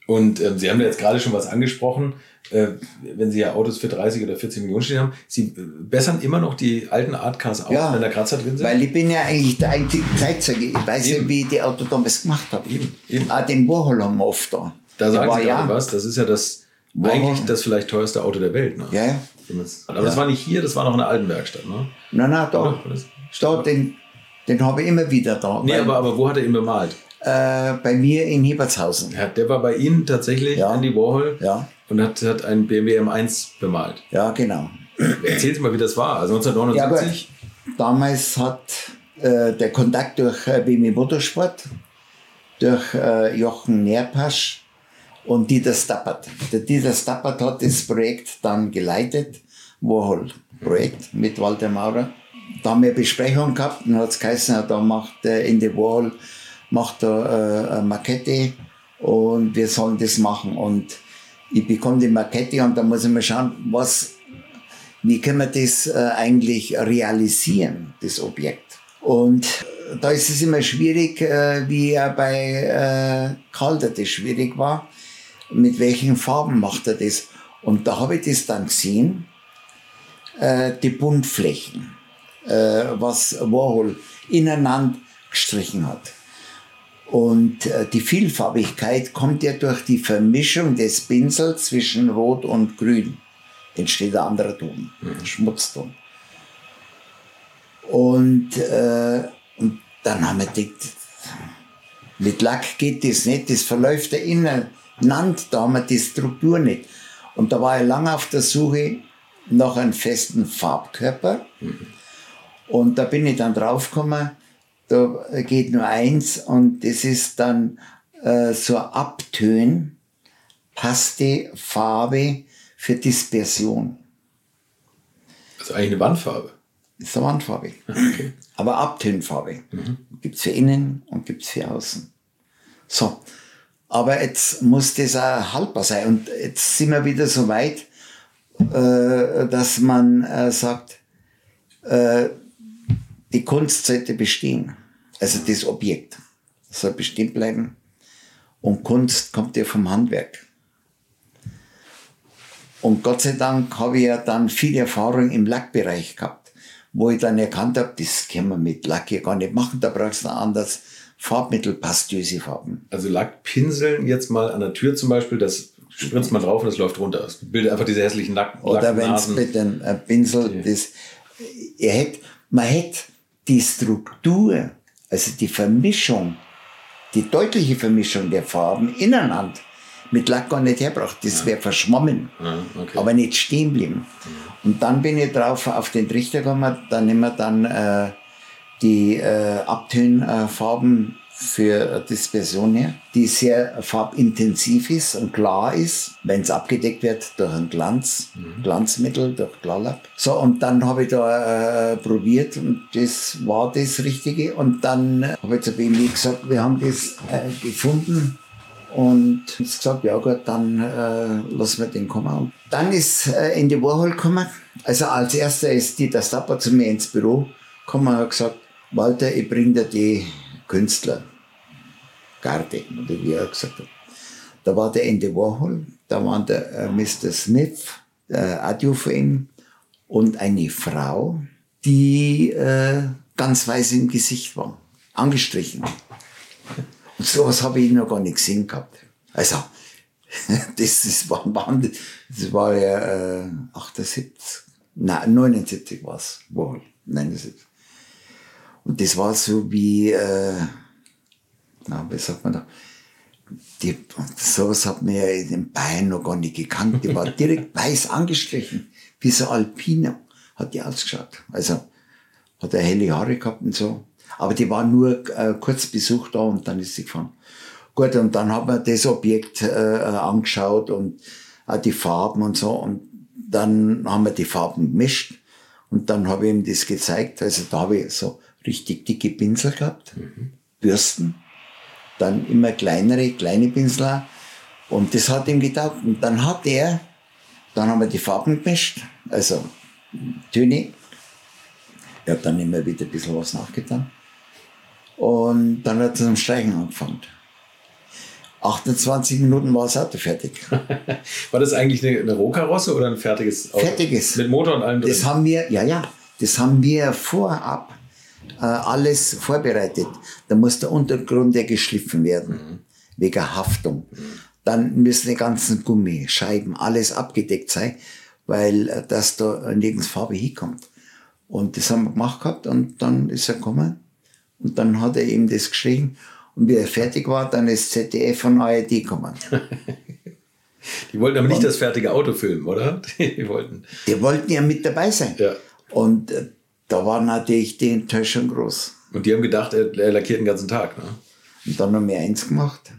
Und ähm, Sie haben ja jetzt gerade schon was angesprochen. Äh, wenn Sie ja Autos für 30 oder 40 Millionen stehen haben, Sie äh, bessern immer noch die alten Artcars auf, Ja. wenn da Kratzer drin sind? Weil ich bin ja eigentlich der einzige Zeitzeuge. Ich weiß ja, Eben. wie ich die Auto damals gemacht habe. Eben, eben. Auch den Warhol haben wir oft da. da sagen Sie ja, was. Das ist ja das Wow. eigentlich das vielleicht teuerste Auto der Welt. Ne? Ja, ja. Aber das war nicht hier, das war noch in der alten Werkstatt. Ne? Nein, nein? Das- da den den habe ich immer wieder da. Nee, aber, aber wo hat er ihn bemalt? äh, bei mir in Hiebertshausen. Ja, der war bei Ihnen tatsächlich, Ja. Andy Warhol, Ja, und hat, hat einen BMW M1 bemalt. ja, genau. Erzählen Sie mal, wie das war. Also Ja, 1979. gut. Damals hat äh, der Kontakt durch äh, BMW Motorsport, durch äh, Jochen Nerpasch und Dieter Stappert. Der Dieter Stappert hat das Projekt dann geleitet, Warhol-Projekt mit Walter Maurer. Da haben wir Besprechungen gehabt und hat es geheißen, da macht der in der Warhol macht da äh, eine Makette und wir sollen das machen. Und ich bekomme die Makette und da muss ich mal schauen, was wie können wir das äh, eigentlich realisieren, das Objekt? Und da ist es immer schwierig, äh, wie ja bei äh, Calder das schwierig war, mit welchen Farben macht er das? Und da habe ich das dann gesehen, äh, die Buntflächen, äh, was Warhol ineinander gestrichen hat. Und äh, die Vielfarbigkeit kommt ja durch die Vermischung des Pinsels zwischen Rot und Grün. Entsteht ein anderer Ton, Schmutzton. Und, äh, und dann haben wir gedacht, mit Lack geht das nicht, das verläuft ja ineinander, da haben wir die Struktur nicht. Und da war ich lange auf der Suche nach einem festen Farbkörper. Und da bin ich dann draufgekommen, da geht nur eins und das ist dann äh, so Abtön, passte Farbe für Dispersion. Also eigentlich eine Wandfarbe. ist eine Wandfarbe. Aber Abtönfarbe. Gibt's für innen und gibt's für außen. So. Aber jetzt muss das auch haltbar sein. Und jetzt sind wir wieder so weit, äh, dass man äh, sagt, äh, die Kunst sollte bestehen. Also das Objekt soll bestehen bleiben. Und Kunst kommt ja vom Handwerk. Und Gott sei Dank habe ich ja dann viel Erfahrung im Lackbereich gehabt, wo ich dann erkannt habe, das können wir mit Lack hier gar nicht machen, da brauchst du ein anderes Farbmittel, pastöse Farben. Also Lackpinseln jetzt mal an der Tür zum Beispiel, das spritzt man drauf und es läuft runter. Es bildet einfach diese hässlichen Lack Oder wenn es mit dem äh, Pinsel, das, ihr hätt, man hätte die Struktur, also die Vermischung, die deutliche Vermischung der Farben ineinander mit Lack gar nicht herbracht. Das wäre verschwommen, Ja, okay. aber nicht stehen blieben. Und dann bin ich drauf auf den Trichter gekommen, dann nehmen wir dann äh, die äh, Abtönfarben für Dispersion her, die sehr farbintensiv ist und klar ist, wenn es abgedeckt wird durch ein Glanz, Glanzmittel, durch Klarlack. So, und dann habe ich da äh, probiert und das war das Richtige. Und dann äh, habe ich zu BMW gesagt, wir haben das äh, gefunden und ist gesagt, ja gut, dann äh, lassen wir den kommen. Und dann ist äh, Andy Warhol gekommen. Also als erster ist Dieter Stapper zu mir ins Büro gekommen und hat gesagt, Walter, ich bring dir die Künstler. Garde, oder wie er gesagt hat. Da war der Andy Warhol, da war der äh, Mr. Smith, äh, Audio für ihn und eine Frau, die äh, ganz weiß im Gesicht war, angestrichen. Und sowas habe ich noch gar nicht gesehen gehabt. Also, das, das, war, das war ja äh, 78, nein, 79 war es, wohl, 79. Und das war so wie, äh, na, wie sagt man da, die, sowas hat mir ja in den Beinen noch gar nicht gekannt. Die war direkt weiß angestrichen, wie so Alpino hat die ausgeschaut. Also, hat er helle Haare gehabt und so. Aber die war nur äh, kurz Besuch da und dann ist sie gefahren. Gut, und dann hat man das Objekt äh, angeschaut und auch die Farben und so. Und dann haben wir die Farben gemischt und dann habe ich ihm das gezeigt. Also da habe ich so richtig dicke Pinsel gehabt, Bürsten, dann immer kleinere, kleine Pinsel und das hat ihm getaugt. Und dann hat er, dann haben wir die Farben gemischt, also Töne. Er hat dann immer wieder ein bisschen was nachgetan. Und dann hat es zum Streichen angefangen. 28 Minuten war das Auto fertig. war das eigentlich eine, eine Rohkarosse oder ein fertiges Auto? Fertiges. Mit Motor und allem drin? Das haben wir, ja, ja, das haben wir vorab alles vorbereitet. Da muss der Untergrund ja geschliffen werden, mhm. wegen Haftung. Mhm. Dann müssen die ganzen Gummischeiben, alles abgedeckt sein, weil äh, das da nirgends Farbe hinkommt. Und das haben wir gemacht gehabt und dann ist er gekommen und dann hat er ihm das geschrieben und wie er fertig war, dann ist ZDF von ARD gekommen. Die wollten aber nicht und, das fertige Auto filmen, oder? Die wollten. Die wollten ja mit dabei sein. Ja. Und äh, da war natürlich die Enttäuschung groß. Und die haben gedacht, er, er lackiert den ganzen Tag. Ne? Und dann haben wir eins gemacht.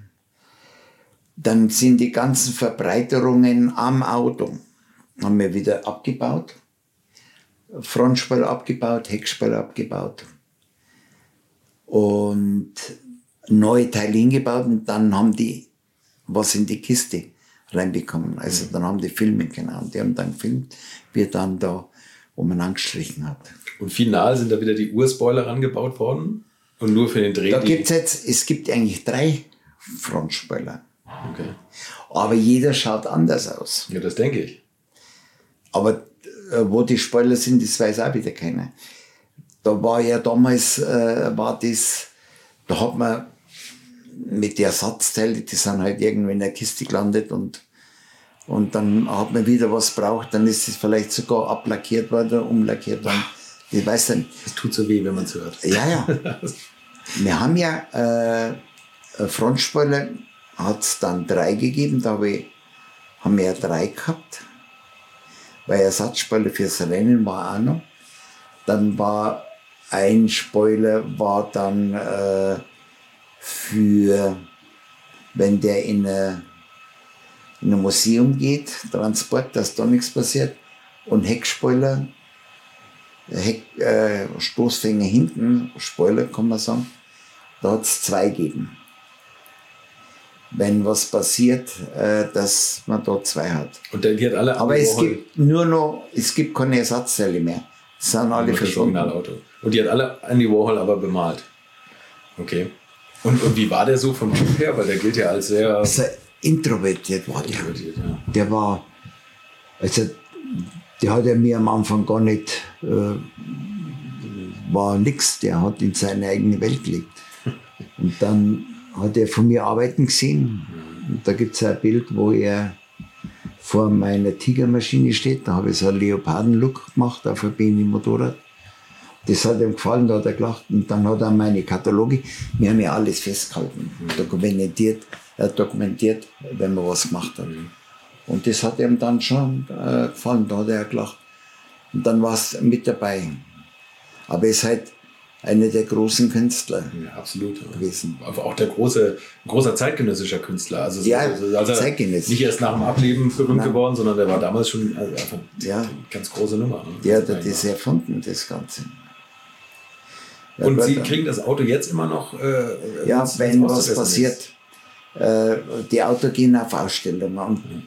Dann sind die ganzen Verbreiterungen am Auto, haben wir wieder abgebaut. Frontspalt abgebaut, Heckspalt abgebaut. Und neue Teile hingebaut und dann haben die was in die Kiste reinbekommen. Also dann haben die filmen können und die haben dann gefilmt, wie er dann da umeinander gestrichen hat. Und final sind da wieder die Urspoiler rangebaut worden? Und nur für den Dreh? Da gibt's jetzt, es gibt eigentlich drei Frontspoiler. Okay. Aber jeder schaut anders aus. Ja, das denke ich. Aber äh, wo die Spoiler sind, das weiß auch wieder keiner. Da war ja damals, äh, war das, da hat man mit den Ersatzteilen, die sind halt irgendwie in der Kiste gelandet und, und dann hat man wieder was braucht, dann ist es vielleicht sogar ablackiert worden, umlackiert worden. Ich weiß nicht. Es tut so weh, wenn man es hört. Ja, ja. wir haben ja äh, Frontspoiler, hat es dann drei gegeben, da hab ich, haben wir ja drei gehabt, weil Ersatzspoiler fürs Rennen war auch noch. Dann war ein Spoiler war dann äh, für, wenn der in, eine, in ein Museum geht, Transport, dass da nichts passiert. Und Heckspoiler, Heck, äh, Stoßfänger hinten, Spoiler kann man sagen, da hat es zwei gegeben. Wenn was passiert, äh, dass man da zwei hat. Und die hat alle Aber es gibt nur noch, es gibt keine Ersatzteile mehr. Das sind alle verschwunden. Und die hat alle Andy Warhol aber bemalt. Okay. Und, und wie war der so vom Typ her? Weil der gilt ja als sehr. Also introvertiert war der. Introvertiert, ja. Der war, also, der hat ja mir am Anfang gar nicht, äh, war nix. Der hat in seine eigene Welt gelebt. Und dann hat er von mir arbeiten gesehen. Und da gibt es ein Bild, wo er vor meiner Tigermaschine steht. Da habe ich so einen Leoparden-Look gemacht auf ein BMW-Motorrad. Das hat ihm gefallen, da hat er gelacht. Und dann hat er meine Kataloge, wir haben ja alles festgehalten, dokumentiert, äh, dokumentiert, wenn man was gemacht hat. Und das hat ihm dann schon äh, gefallen, da hat er gelacht. Und dann war es mit dabei. Aber es ist halt einer der großen Künstler ja, absolut, gewesen. Aber auch der große, großer zeitgenössischer Künstler. Also, ja, also, also zeitgenössisch. Nicht erst nach dem Ableben berühmt Nein. geworden, sondern der war damals schon also einfach ja. eine ganz große Nummer. Ne? Der hat das erfunden, das Ganze. Ja, und Sie kriegen das Auto jetzt immer noch. Äh, ja, wenn was passiert. Äh, die Auto gehen auf Ausstellungen und, mhm.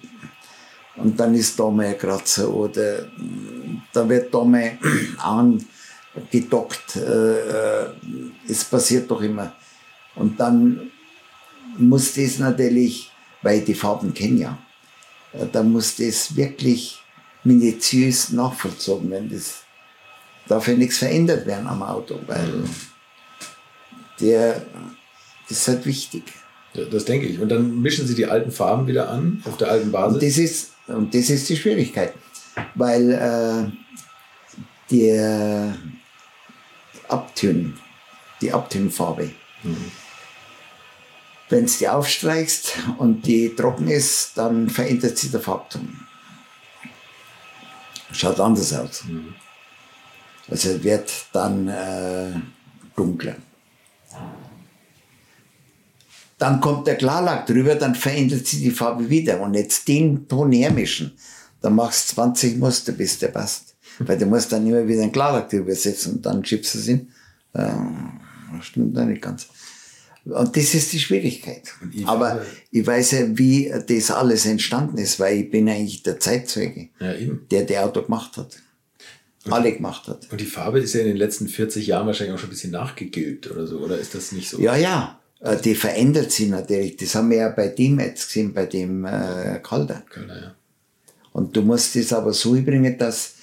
Und dann ist da mal ein Kratzer oder da wird da mal angedockt. Äh, äh, es passiert doch immer. Und dann muss das natürlich, weil ich die Farben kenne ja, äh, dann muss das wirklich minutiös nachvollzogen werden. Das darf ja nichts verändert werden am Auto, weil der, das ist halt wichtig. Das denke ich. Und dann mischen Sie die alten Farben wieder an, auf der alten Basis? Und das ist, und das ist die Schwierigkeit, weil äh, die Abtönen, die Abtönfarbe, mhm. wenn du die aufstreichst und die trocken ist, dann verändert sich der Farbton. Schaut anders aus. Mhm. Also wird dann äh, dunkler. Dann kommt der Klarlack drüber, dann verändert sich die Farbe wieder. Und jetzt den Ton hermischen. Dann machst du 20 Muster, bis der passt. Weil du musst dann immer wieder einen Klarlack drüber setzen und dann schiebst du es hin. Äh, stimmt noch nicht ganz. Und das ist die Schwierigkeit. Ich Aber ich weiß ja, wie das alles entstanden ist, weil ich bin eigentlich der Zeitzeuge, ja, der der Auto gemacht hat. alle gemacht hat. Und die Farbe ist ja in den letzten 40 Jahren wahrscheinlich auch schon ein bisschen nachgegilbt oder so, oder ist das nicht so? Ja, ja. Äh, die verändert sich natürlich. Das haben wir ja bei dem jetzt gesehen, bei dem äh, Calder. Calder ja. Und du musst das aber so bringen, dass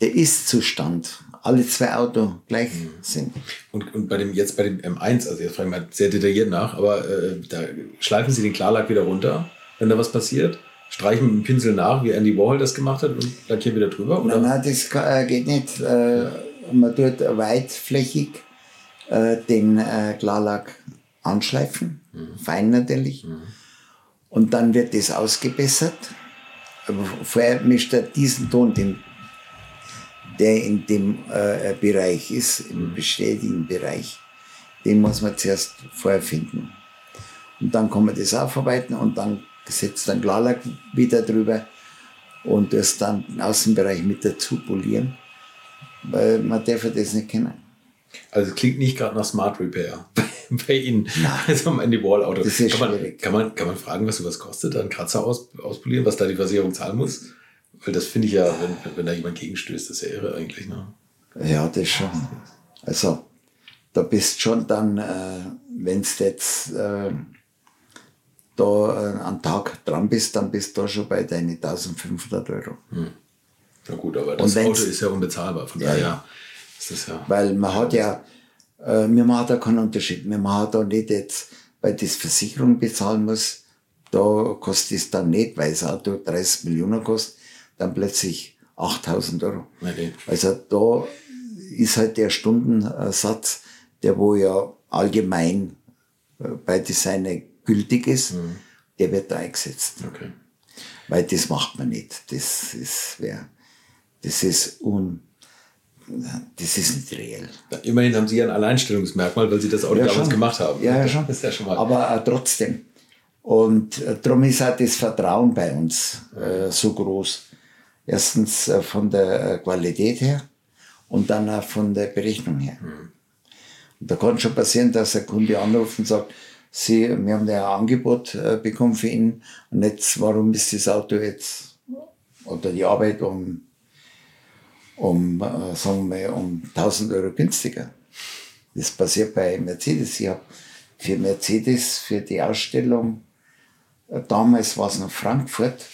der Ist-Zustand alle zwei Autos gleich mhm. sind. Und, und bei dem, jetzt bei dem M1, also jetzt frage ich mal sehr detailliert nach, aber äh, da schleifen Sie den Klarlack wieder runter, wenn da was passiert? Streichen mit dem Pinsel nach, wie Andy Warhol das gemacht hat und lackieren wieder drüber? Oder? Nein, nein, das äh, geht nicht. Äh, man tut weitflächig äh, den äh, Klarlack anschleifen, mhm. fein natürlich. Mhm. Und dann wird das ausgebessert. Aber vorher mischt er diesen Ton, den, der in dem äh, Bereich ist, im mhm. bestätigten Bereich, den muss man zuerst vorher finden. Und dann kann man das aufarbeiten und dann setzt dann Klarlack wieder drüber und das dann den Außenbereich mit dazu polieren, weil man darf das nicht kennen. Also klingt nicht gerade nach Smart Repair bei Ihnen. Also am Ende Wall Auto. Das ist kann, man, kann, man, kann man fragen, was sowas kostet, einen Kratzer aus, auspolieren, was da die Versicherung zahlen muss? Weil das finde ich ja, wenn, wenn da jemand gegenstößt, das ist ja irre eigentlich. Ne? Ja, das schon. Also da bist schon dann, äh, wenn es jetzt äh, da äh, am Tag dran bist, dann bist du da schon bei deinen 1500 Euro. Hm. Na gut, aber das Auto ist ja unbezahlbar, von ja, daher ja. ist das ja. Weil man hat ja, äh, wir machen da keinen Unterschied. Wir machen da nicht jetzt, weil das Versicherung bezahlen muss, da kostet es dann nicht, weil das Auto 30 Millionen kostet, dann plötzlich 8000 Euro. Okay. Also da ist halt der Stundensatz, der wo ja allgemein äh, bei Designer gültig ist, mhm. der wird da eingesetzt. Okay. Weil das macht man nicht. Das ist, wer, das ist un, das ist nicht reell. Ja, immerhin haben Sie ein Alleinstellungsmerkmal, weil Sie das Auto ja, damals gemacht haben. Ja, ja, schon. Das ist ja schon mal. Aber äh, trotzdem. Und äh, darum ist auch das Vertrauen bei uns äh, so groß. Erstens äh, von der äh, Qualität her und dann auch von der Berechnung her. Mhm. Und da kann schon passieren, dass ein Kunde anruft und sagt, Sie, wir haben ja ein Angebot äh, bekommen für ihn und jetzt, warum ist das Auto jetzt oder die Arbeit um, um äh, sagen wir, um 1000 Euro günstiger? Das passiert bei Mercedes. Ich habe für Mercedes, für die Ausstellung, äh, damals war es noch Frankfurt,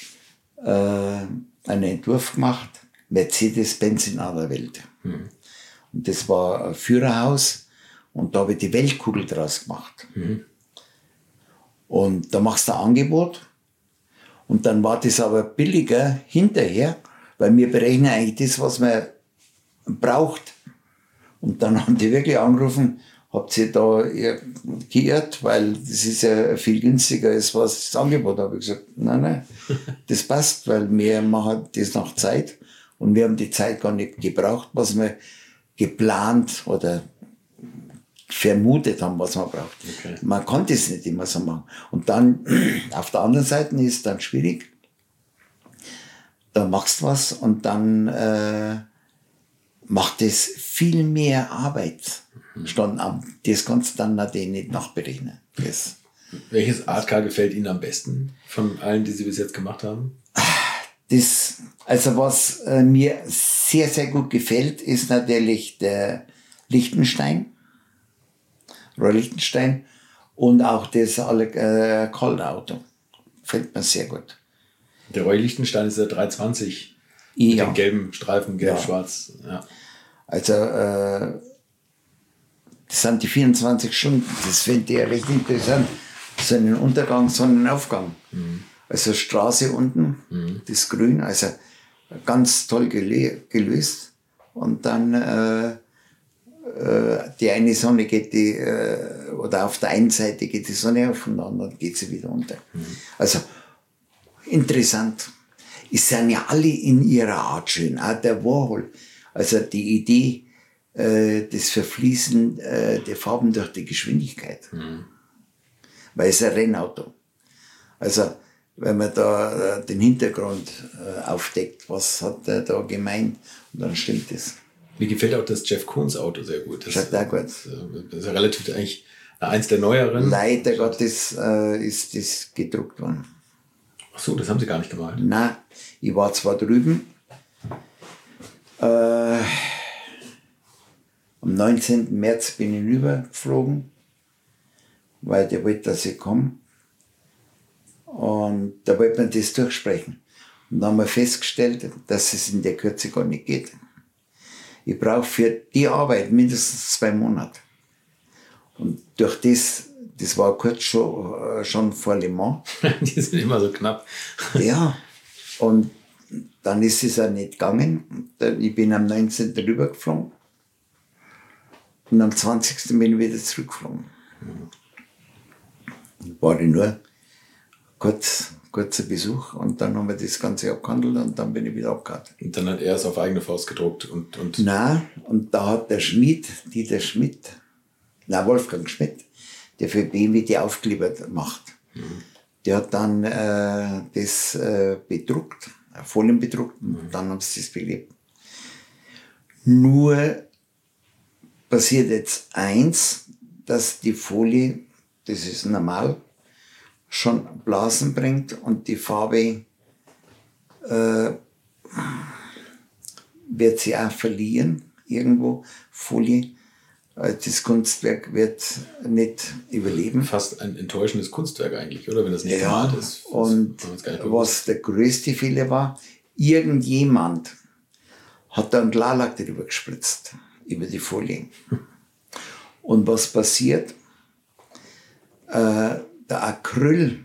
äh, einen Entwurf gemacht, Mercedes-Benz in aller Welt. Mhm. Und das war ein Führerhaus und da habe ich die Weltkugel draus gemacht. Mhm. Und da machst du ein Angebot und dann war das aber billiger hinterher, weil wir berechnen eigentlich das, was man braucht. Und dann haben die wirklich angerufen, habt ihr da geirrt, weil das ist ja viel günstiger als was das Angebot. Habe ich gesagt, nein, nein, das passt, weil wir machen das nach Zeit und wir haben die Zeit gar nicht gebraucht, was wir geplant oder vermutet haben, was man braucht. Okay. Man konnte es nicht immer so machen. Und dann auf der anderen Seite ist es dann schwierig. Da machst du was und dann äh, macht es viel mehr Arbeit. Mhm. Stand am, das kannst du dann natürlich nicht nachberechnen. Das. Welches Artcar gefällt Ihnen am besten von allen, die Sie bis jetzt gemacht haben? Das, also was äh, mir sehr, sehr gut gefällt, ist natürlich der Lichtenstein. Roy Lichtenstein und auch das äh, Cold-Auto. Fällt mir sehr gut. Der Roy Lichtenstein ist der 320 ja. mit dem gelben Streifen, gelb-schwarz. Ja. Also, äh, das sind die 24 Stunden. Das finde ich recht interessant. Sonnenuntergang, Sonnenaufgang. Mhm. Also Straße unten, mhm. das Grün, also ganz toll gelöst. Und dann äh, äh, die eine Sonne geht die, äh, oder auf der einen Seite geht die Sonne auf und dann geht sie wieder unter. Mhm. Also interessant. Es sind ja alle in ihrer Art schön. Auch der Warhol. Also die Idee, äh, das Verfließen äh, der Farben durch die Geschwindigkeit. Mhm. Weil es ein Rennauto. Also wenn man da äh, den Hintergrund äh, aufdeckt, was hat er da gemeint, und dann stimmt es. Mir gefällt auch das Jeff Koons Auto sehr gut. Das, sehr gut. Das, das ist ja relativ eigentlich eins der neueren. Leider Gottes äh, ist das gedruckt worden. Ach so, das haben Sie gar nicht gemalt. Nein, ich war zwar drüben, Äh, am 19. März bin ich rübergeflogen, weil der wollte, dass ich komme. Und da wollte man das durchsprechen. Und dann haben wir festgestellt, dass es in der Kürze gar nicht geht. Ich brauche für die Arbeit mindestens zwei Monate. Und durch das, das war kurz schon, äh, schon vor Le Mans. die sind immer so knapp. ja. Und dann ist es auch nicht gegangen. Ich bin am 19. rübergeflogen. Und am 20. bin ich wieder zurückgeflogen. War ich nur kurz, kurzer Besuch und dann haben wir das Ganze abgehandelt und dann bin ich wieder abgehauen. Und dann hat er es auf eigene Faust gedruckt und. und Nein, und da hat der Schmidt, Dieter Schmidt, na Wolfgang Schmidt, der für BMW die Aufkleber macht, mhm. der hat dann äh, das äh, bedruckt, Folien bedruckt und mhm. dann haben sie das belebt. Nur passiert jetzt eins, dass die Folie, das ist normal, schon Blasen bringt und die Farbe äh, wird sie auch verlieren, irgendwo, Folie. Äh, das Kunstwerk wird nicht überleben. Fast ein enttäuschendes Kunstwerk eigentlich, oder? Wenn das nicht ja, gemalt ist. Und was der größte Fehler war, irgendjemand hat dann Klarlack darüber gespritzt, über die Folie. Und was passiert? Äh, der Acryl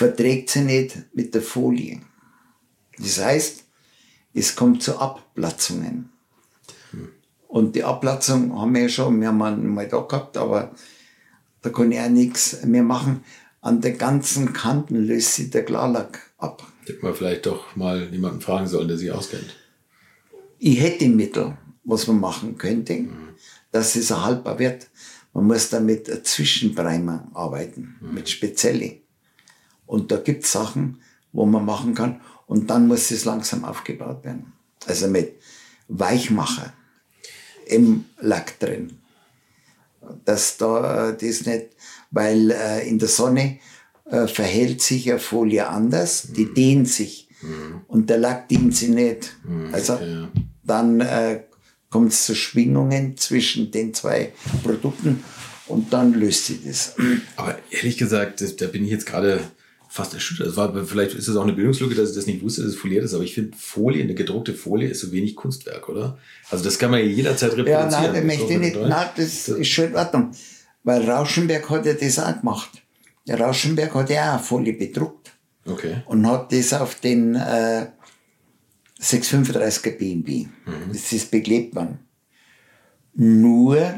verträgt sie nicht mit der Folie. Das heißt, es kommt zu Abplatzungen. Und die Abplatzung haben wir ja schon, wir haben mal da gehabt, aber da kann ich auch nichts mehr machen. An den ganzen Kanten löst sich der Klarlack ab. Hätte man vielleicht doch mal jemanden fragen sollen, der sich auskennt. Ich hätte Mittel, was man machen könnte, mhm. dass es erhaltbar wird. Man muss da mit Zwischenprimer arbeiten, mhm. mit Spezielle. Und da gibt es Sachen, wo man machen kann. Und dann muss es langsam aufgebaut werden. Also mit Weichmacher im Lack drin. Dass da äh, das nicht, weil äh, in der Sonne äh, verhält sich eine Folie anders, die mhm. dehnt sich. Mhm. Und der Lack dehnt sie nicht. Mhm. Also ja. dann äh, kommt es zu Schwingungen zwischen den zwei Produkten und dann löst sie das. Aber ehrlich gesagt, da bin ich jetzt gerade fast erschüttert. Das war, vielleicht ist es auch eine Bildungslücke, dass ich das nicht wusste, dass es foliert ist, aber ich finde Folie, eine gedruckte Folie ist so wenig Kunstwerk, oder? Also das kann man ja jederzeit reproduzieren. Ja, nein, das möchte ich nicht. Nein, das ist schon in Ordnung. Weil Rauschenberg hat ja das auch gemacht. Der Rauschenberg hat ja auch Folie bedruckt. Okay. Und hat das auf den äh, 635er BMW. Mhm. Das ist beklebt worden. Nur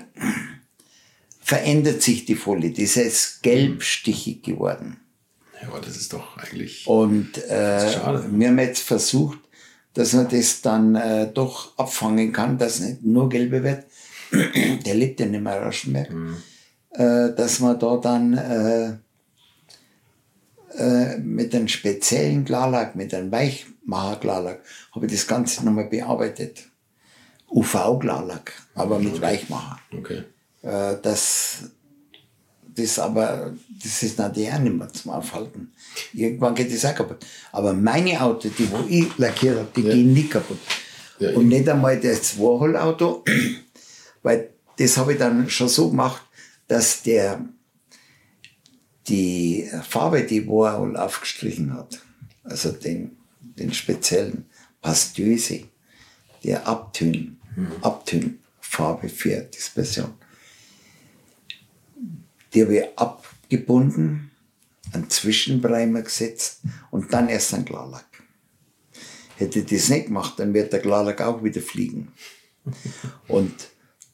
verändert sich die Folie. Die ist gelbstichig geworden. Ja, aber das ist doch eigentlich. Und äh, wir haben jetzt versucht, dass man das dann äh, doch abfangen kann, dass nicht nur gelbe wird. Der lebt ja nicht mehr Raschenberg. Mhm. Äh, dass man da dann äh, äh, mit einem speziellen Klarlack, mit einem Weichmacher-Klarlack, habe ich das Ganze nochmal bearbeitet. UV-Klarlack, aber mit okay. Weichmacher. Okay. Äh, das, das aber, das ist natürlich auch nicht mehr zum Aufhalten. Irgendwann geht das auch kaputt. Aber meine Autos, die wo ich lackiert habe, die ja. gehen nicht kaputt. Ja, Und nicht einmal das Zweiholauto, weil das habe ich dann schon so gemacht, dass der die Farbe, die Warhol aufgestrichen hat, also den, den speziellen Pastöse, der Abtön, mhm. Abtönfarbe für Dispersion, die habe ich abgebunden, einen Zwischenprimer gesetzt und dann erst ein Klarlack. Hätte ich das nicht gemacht, dann wird der Klarlack auch wieder fliegen. Und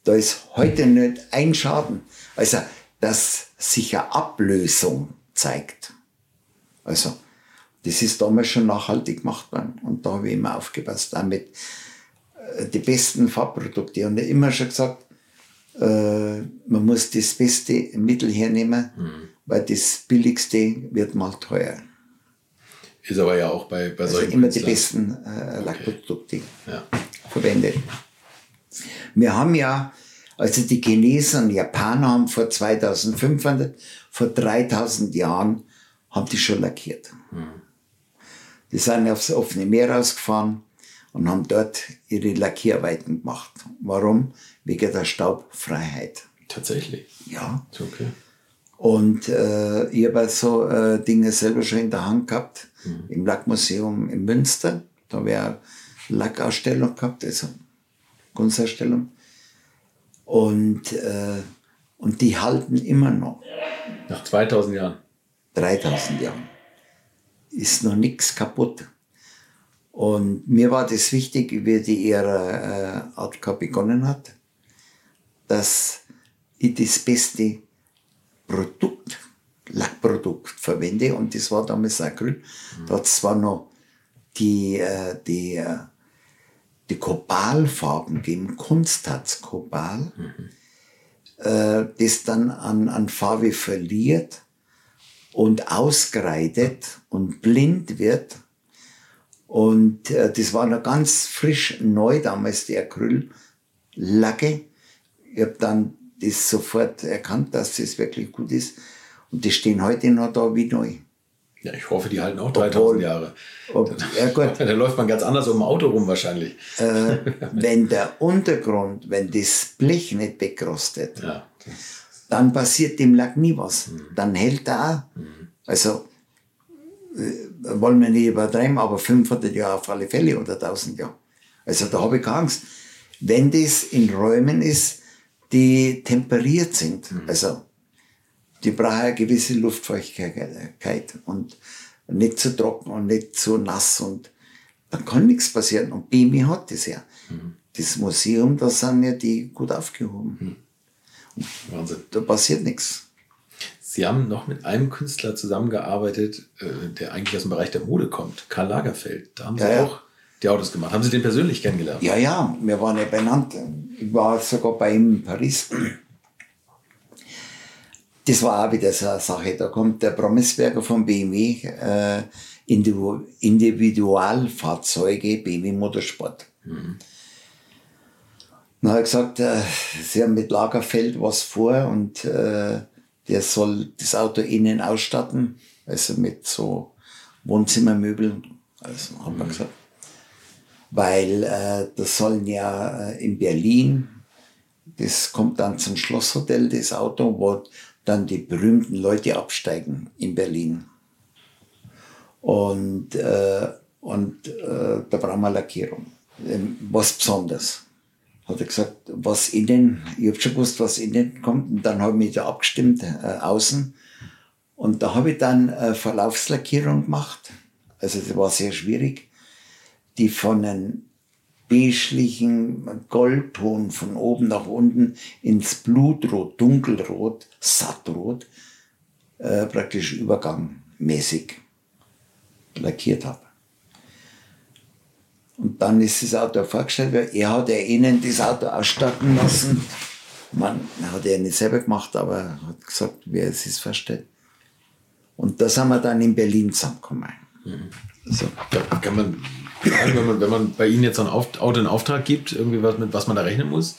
da ist heute nicht ein Schaden. Also, dass sich eine Ablösung zeigt. Also, das ist damals schon nachhaltig gemacht worden. Und da habe ich immer aufgepasst, damit äh, die besten Farbprodukte. Und ich habe immer schon gesagt, äh, man muss das beste Mittel hernehmen, mhm. weil das billigste wird mal teuer. Ist aber ja auch bei, bei also solchen immer die besten äh, Lackprodukte okay. ja. verwendet. Wir haben ja, also die Chinesen und Japaner haben vor 2500, vor 3000 Jahren, haben die schon lackiert. Mhm. Die sind aufs offene Meer rausgefahren und haben dort ihre Lackierarbeiten gemacht. Warum? Wegen der Staubfreiheit. Tatsächlich? Ja. Okay. Und äh, ich habe so äh, Dinge selber schon in der Hand gehabt, mhm. im Lackmuseum in Münster. Da habe ich eine Lackausstellung gehabt, also Kunstausstellung. Und, äh, und die halten immer noch. Nach 2000 Jahren? 3000 Jahren. Ist noch nichts kaputt. Und mir war das wichtig, wie die ihre äh, Art begonnen hat, dass ich das beste Produkt, Lackprodukt verwende. Und das war damals Acryl. Mhm. Da hat es zwar noch die, äh, die, äh, die Kopalfarben gegeben, Kunstharz Kopal, mhm. äh, das dann an, an Farbe verliert und ausgreitet und blind wird und äh, das war noch ganz frisch neu damals, die Acryllacke. Ich habe dann das sofort erkannt, dass das wirklich gut ist. Und die stehen heute noch da wie neu. Ja, ich hoffe, die halten auch 3000 Obwohl, Jahre. Ob, ja gut. da läuft man ganz anders um Auto rum wahrscheinlich. Äh, wenn der Untergrund, wenn das Blech nicht wegrostet, ja. dann passiert dem Lack nie was. Mhm. Dann hält er auch. Mhm. Also äh, wollen wir nicht übertreiben, aber 500 Jahre auf alle Fälle oder 1000 Jahre. Also da habe ich keine Angst. Wenn das in Räumen ist, die temperiert sind, mhm. also die brauchen eine gewisse Luftfeuchtigkeit und nicht zu trocken und nicht zu nass und dann kann nichts passieren. Und Bimi hat das ja. Mhm. Das Museum, da sind ja die gut aufgehoben. Mhm. Wahnsinn. Da passiert nichts. Sie haben noch mit einem Künstler zusammengearbeitet, äh, der eigentlich aus dem Bereich der Mode kommt, Karl Lagerfeld. Da haben Sie ja, auch die Autos gemacht. Haben Sie den persönlich kennengelernt? Ja, ja, wir waren ja benannt. Ich war sogar bei ihm in Paris. Das war auch wieder so eine Sache. Da kommt der Promisberger von BMW, äh, Individualfahrzeuge, BMW Motorsport. Mhm. Dann hat er gesagt, äh, sie haben mit Lagerfeld was vor und äh, der soll das Auto innen ausstatten, also mit so Wohnzimmermöbeln, also haben wir mhm. gesagt. Weil äh, das sollen ja äh, in Berlin, das kommt dann zum Schlosshotel, das Auto, wo dann die berühmten Leute absteigen in Berlin. Und, äh, und äh, da brauchen wir Lackierung. Ähm, was Besonderes. Hat er gesagt, was innen, ich habe schon gewusst, was innen kommt. Und dann habe ich mich da abgestimmt, äh, außen. Und da habe ich dann äh, Verlaufslackierung gemacht. Also das war sehr schwierig. Die von einem beiglichen Goldton von oben nach unten ins Blutrot, dunkelrot, sattrot, äh, praktisch übergangmäßig lackiert habe. Und dann ist das Auto vorgestellt worden. Er hat ja ihnen das Auto ausstatten lassen. Man hat er nicht selber gemacht, aber hat gesagt, wie er es sich vorstellt. Und da sind wir dann in Berlin zusammengekommen. Mhm. So. Kann man sagen, wenn man, wenn man bei Ihnen jetzt ein Auto in Auftrag gibt, irgendwie was, mit was man da rechnen muss?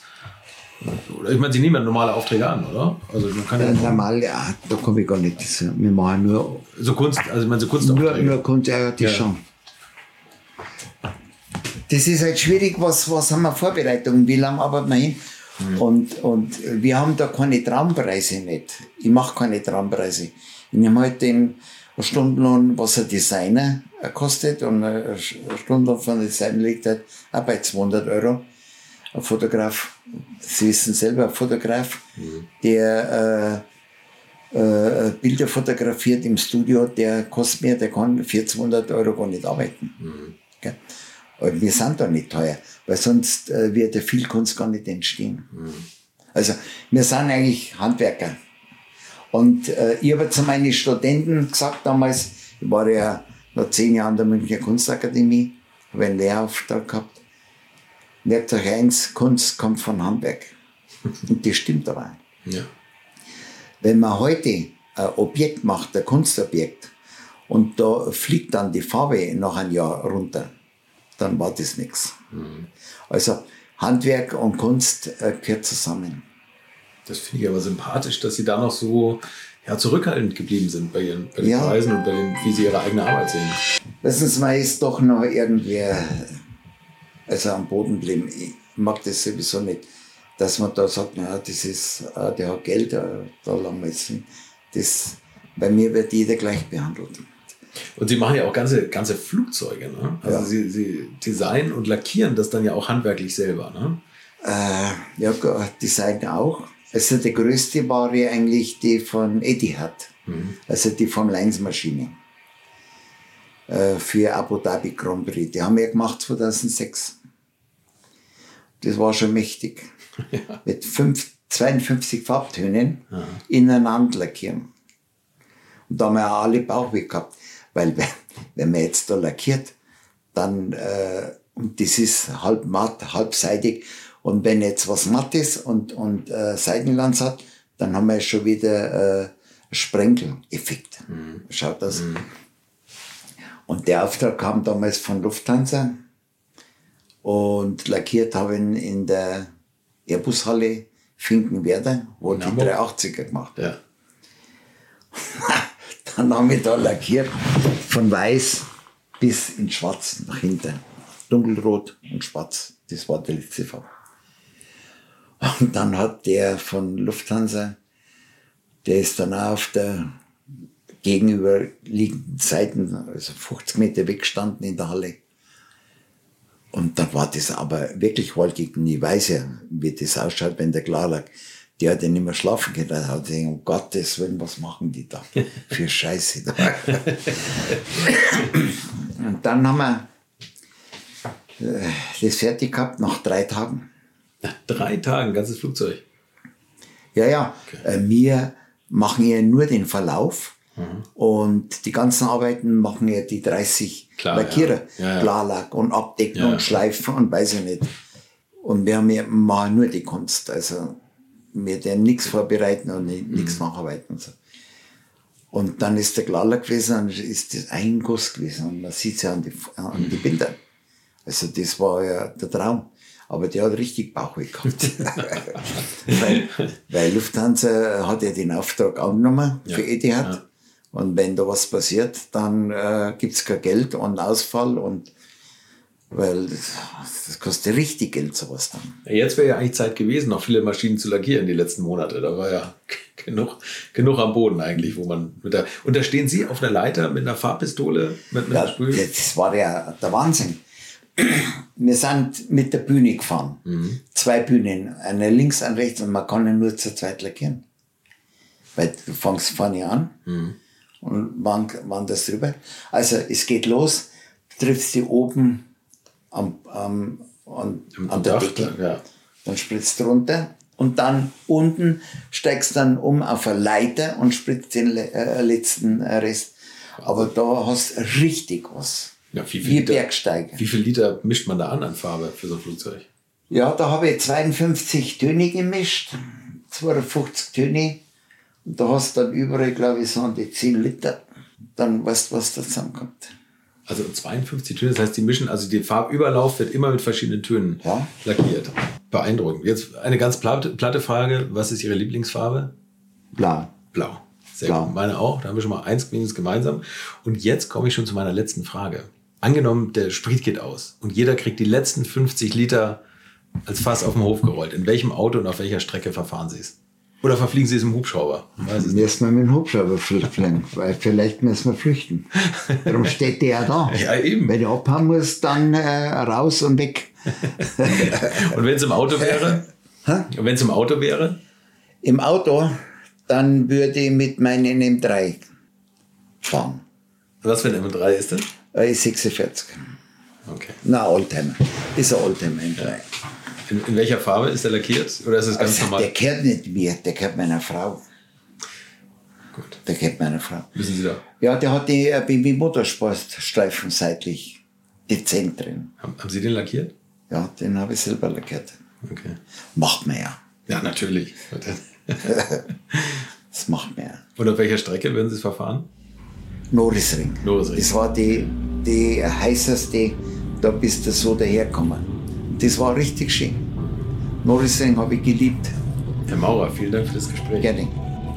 Ich meine, Sie nehmen ja normale Aufträge an, oder? Also man kann ja, ja normal, ja, da komme ich gar nicht. Wir machen nur so Kunst, also ich meine so Kunst. Nur, nur Kunst, ja, die ja. schon das ist halt schwierig, was, was haben wir Vorbereitungen, wie lange arbeiten wir hin? Mhm. Und, und wir haben da keine Traumpreise nicht. Ich mache keine Traumpreise. Ich nehme halt den Stundenlohn, was ein Designer kostet und ein Stundenlohn von einem Designer liegt halt auch bei 200 Euro. Ein Fotograf, Sie wissen selber, ein Fotograf, mhm. der äh, äh, Bilder fotografiert im Studio, der kostet mir, der kann für 200 Euro gar nicht arbeiten. Mhm. Okay? Aber wir sind da nicht teuer, weil sonst äh, wird ja viel Kunst gar nicht entstehen. Mhm. Also wir sind eigentlich Handwerker. Und äh, ich habe zu meinen Studenten gesagt damals, ich war ja noch zehn Jahre an der Münchner Kunstakademie, habe einen Lehrauftrag gehabt. Merkt euch eins, Kunst kommt von Handwerk. Und das stimmt aber. Ja. Wenn man heute ein Objekt macht, ein Kunstobjekt, und da fliegt dann die Farbe nach einem Jahr runter, dann war das nichts. Mhm. Also Handwerk und Kunst äh, gehört zusammen. Das finde ich aber sympathisch, dass Sie da noch so ja, zurückhaltend geblieben sind bei, Ihren, bei den ja. Preisen und bei dem, wie Sie Ihre eigene Arbeit sehen. Man ist doch noch irgendwie also am Boden geblieben. Ich mag das sowieso nicht, dass man da sagt, naja, das ist, äh, der hat Geld, äh, da lang wir jetzt Das, bei mir wird jeder gleich behandelt. Und sie machen ja auch ganze, ganze Flugzeuge. Ne? Also ja. sie, sie designen und lackieren das dann ja auch handwerklich selber. Ne? Äh, ja, designen auch. Also die größte war ja eigentlich die von Etihad, mhm. also die Formel 1 Maschine äh, für Abu Dhabi Grand Prix. Die haben wir gemacht 2006. Das war schon mächtig. Ja. Mit fünf, 52 Farbtönen ja. ineinander lackieren. Und da haben wir auch alle Bauchweh gehabt. Weil wenn man jetzt da lackiert, dann, äh, und das ist halb matt, halbseitig, und wenn jetzt was matt ist und, und äh, Seitenlanz hat, dann haben wir schon wieder äh, Sprenkeleffekt. Mhm. Schaut das. Mhm. Und der Auftrag kam damals von Lufthansa und lackiert habe ihn in der Airbushalle Finkenwerder, wo die 380er gemacht ja. Dann haben wir da lackiert, von weiß bis in schwarz nach hinten. Dunkelrot und schwarz, das war die letzte Farbe. Und dann hat der von Lufthansa, der ist dann auch auf der gegenüberliegenden Seite, also 50 Meter weggestanden in der Halle. Und dann war das aber wirklich wolkig. Und ich weiß ja, wie das ausschaut, wenn der klar lag die hat ja nicht mehr schlafen können. Da hat sie um Gottes Willen, was machen die da für Scheiße da? und dann haben wir äh, das fertig gehabt nach drei Tagen. Nach drei Tagen, ganzes Flugzeug? Ja, ja. Okay. Äh, wir machen ja nur den Verlauf. Mhm. Und die ganzen Arbeiten machen ja die 30 Klar, Lackierer. Ja. Ja, ja. Klarlack und Abdecken und Schleifen und weiß ich nicht. Und wir haben ja machen nur die Kunst. Also wir den nichts vorbereiten und nichts mhm. nacharbeiten und so. Und dann ist der Glaller gewesen und ist das ein Guss gewesen und man sieht es ja an die, an die Bilder. Also das war ja der Traum. Aber der hat richtig Bauchweh gehabt. weil, weil Lufthansa hat ja den Auftrag angenommen für ja, Etihad. Ja. Und wenn da was passiert, dann äh, es kein Geld und Ausfall und Weil das, das kostet richtig Geld, sowas dann. Jetzt wäre ja eigentlich Zeit gewesen, noch viele Maschinen zu lackieren die letzten Monate. Da war ja genug, genug am Boden eigentlich, wo man mit der. Und da stehen Sie auf einer Leiter mit einer Farbpistole, mit, mit Ja, Sprüh. das war ja der Wahnsinn. Wir sind mit der Bühne gefahren. Zwei Bühnen, eine links, eine rechts und man kann ja nur zu zweit lackieren. Weil du fängst vorne an und wann, wann das drüber. Also es geht los, triffst die oben am, am, an, an der Decke, ja. dann spritzt du runter und dann unten steigst dann um auf eine Leiter und spritzt den äh, letzten Rest. Aber da hast du richtig was. Ja, wie viel Liter- Bergsteiger. Wie viel Liter mischt man da an an Farbe für so ein Flugzeug? Ja, da habe ich 52 Töne gemischt, 52 Töne. Und da hast du dann überall, glaube ich, so an die 10 Liter. Dann weißt du, was da zusammenkommt. Also 52 Töne, das heißt, die mischen, also der Farbüberlauf wird immer mit verschiedenen Tönen Ja. lackiert. Beeindruckend. Jetzt eine ganz platte, Frage. Was ist Ihre Lieblingsfarbe? Blau. Blau. Sehr Blau. gut. Meine auch. Da haben wir schon mal eins gemeinsam. Und jetzt komme ich schon zu meiner letzten Frage. Angenommen, der Sprit geht aus und jeder kriegt die letzten 50 Liter als Fass auf den Hof gerollt. In welchem Auto und auf welcher Strecke verfahren Sie es? Oder verfliegen Sie es im Hubschrauber? Wir mit dem Hubschrauber fliegen, weil vielleicht müssen wir flüchten. Darum steht der ja da. Ja, eben. Wenn der abhauen muss, dann äh, raus und weg. Und wenn es im Auto wäre? Und wenn es im Auto wäre? Im Auto, dann würde ich mit meinen M3 fahren. Was für ein M3 ist das? Äh, 46. Okay. Na, Oldtimer. Ist ein Oldtimer M3. In, in welcher Farbe ist der lackiert? Oder ist es ganz Also, normal? der gehört nicht mir, der gehört meiner Frau. Gut. Der gehört meiner Frau. Wissen Sie da? Ja, der hat die äh, BMW Motorsportstreifen seitlich dezent drin. Haben, haben Sie den lackiert? Ja, den habe ich selber lackiert. Okay. Macht man ja. Ja, natürlich. Das macht man ja. Und auf welcher Strecke würden Sie es verfahren? Norrisring. Norrisring. Das war die, die heißeste, da bist du so dahergekommen. Das war richtig schön. Norrisring habe ich geliebt. Herr Maurer, vielen Dank für das Gespräch. Gerne.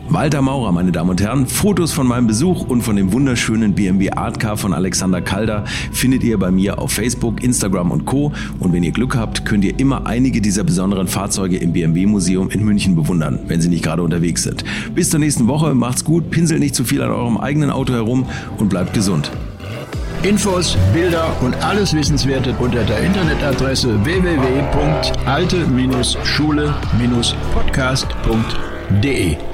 Walter Maurer, meine Damen und Herren, Fotos von meinem Besuch und von dem wunderschönen BMW Art Car von Alexander Kalder findet ihr bei mir auf Facebook, Instagram und Co. Und wenn ihr Glück habt, könnt ihr immer einige dieser besonderen Fahrzeuge im BMW Museum in München bewundern, wenn sie nicht gerade unterwegs sind. Bis zur nächsten Woche, macht's gut, pinselt nicht zu viel an eurem eigenen Auto herum und bleibt gesund. Infos, Bilder und alles Wissenswerte unter der Internetadresse www.alte-schule-podcast.de.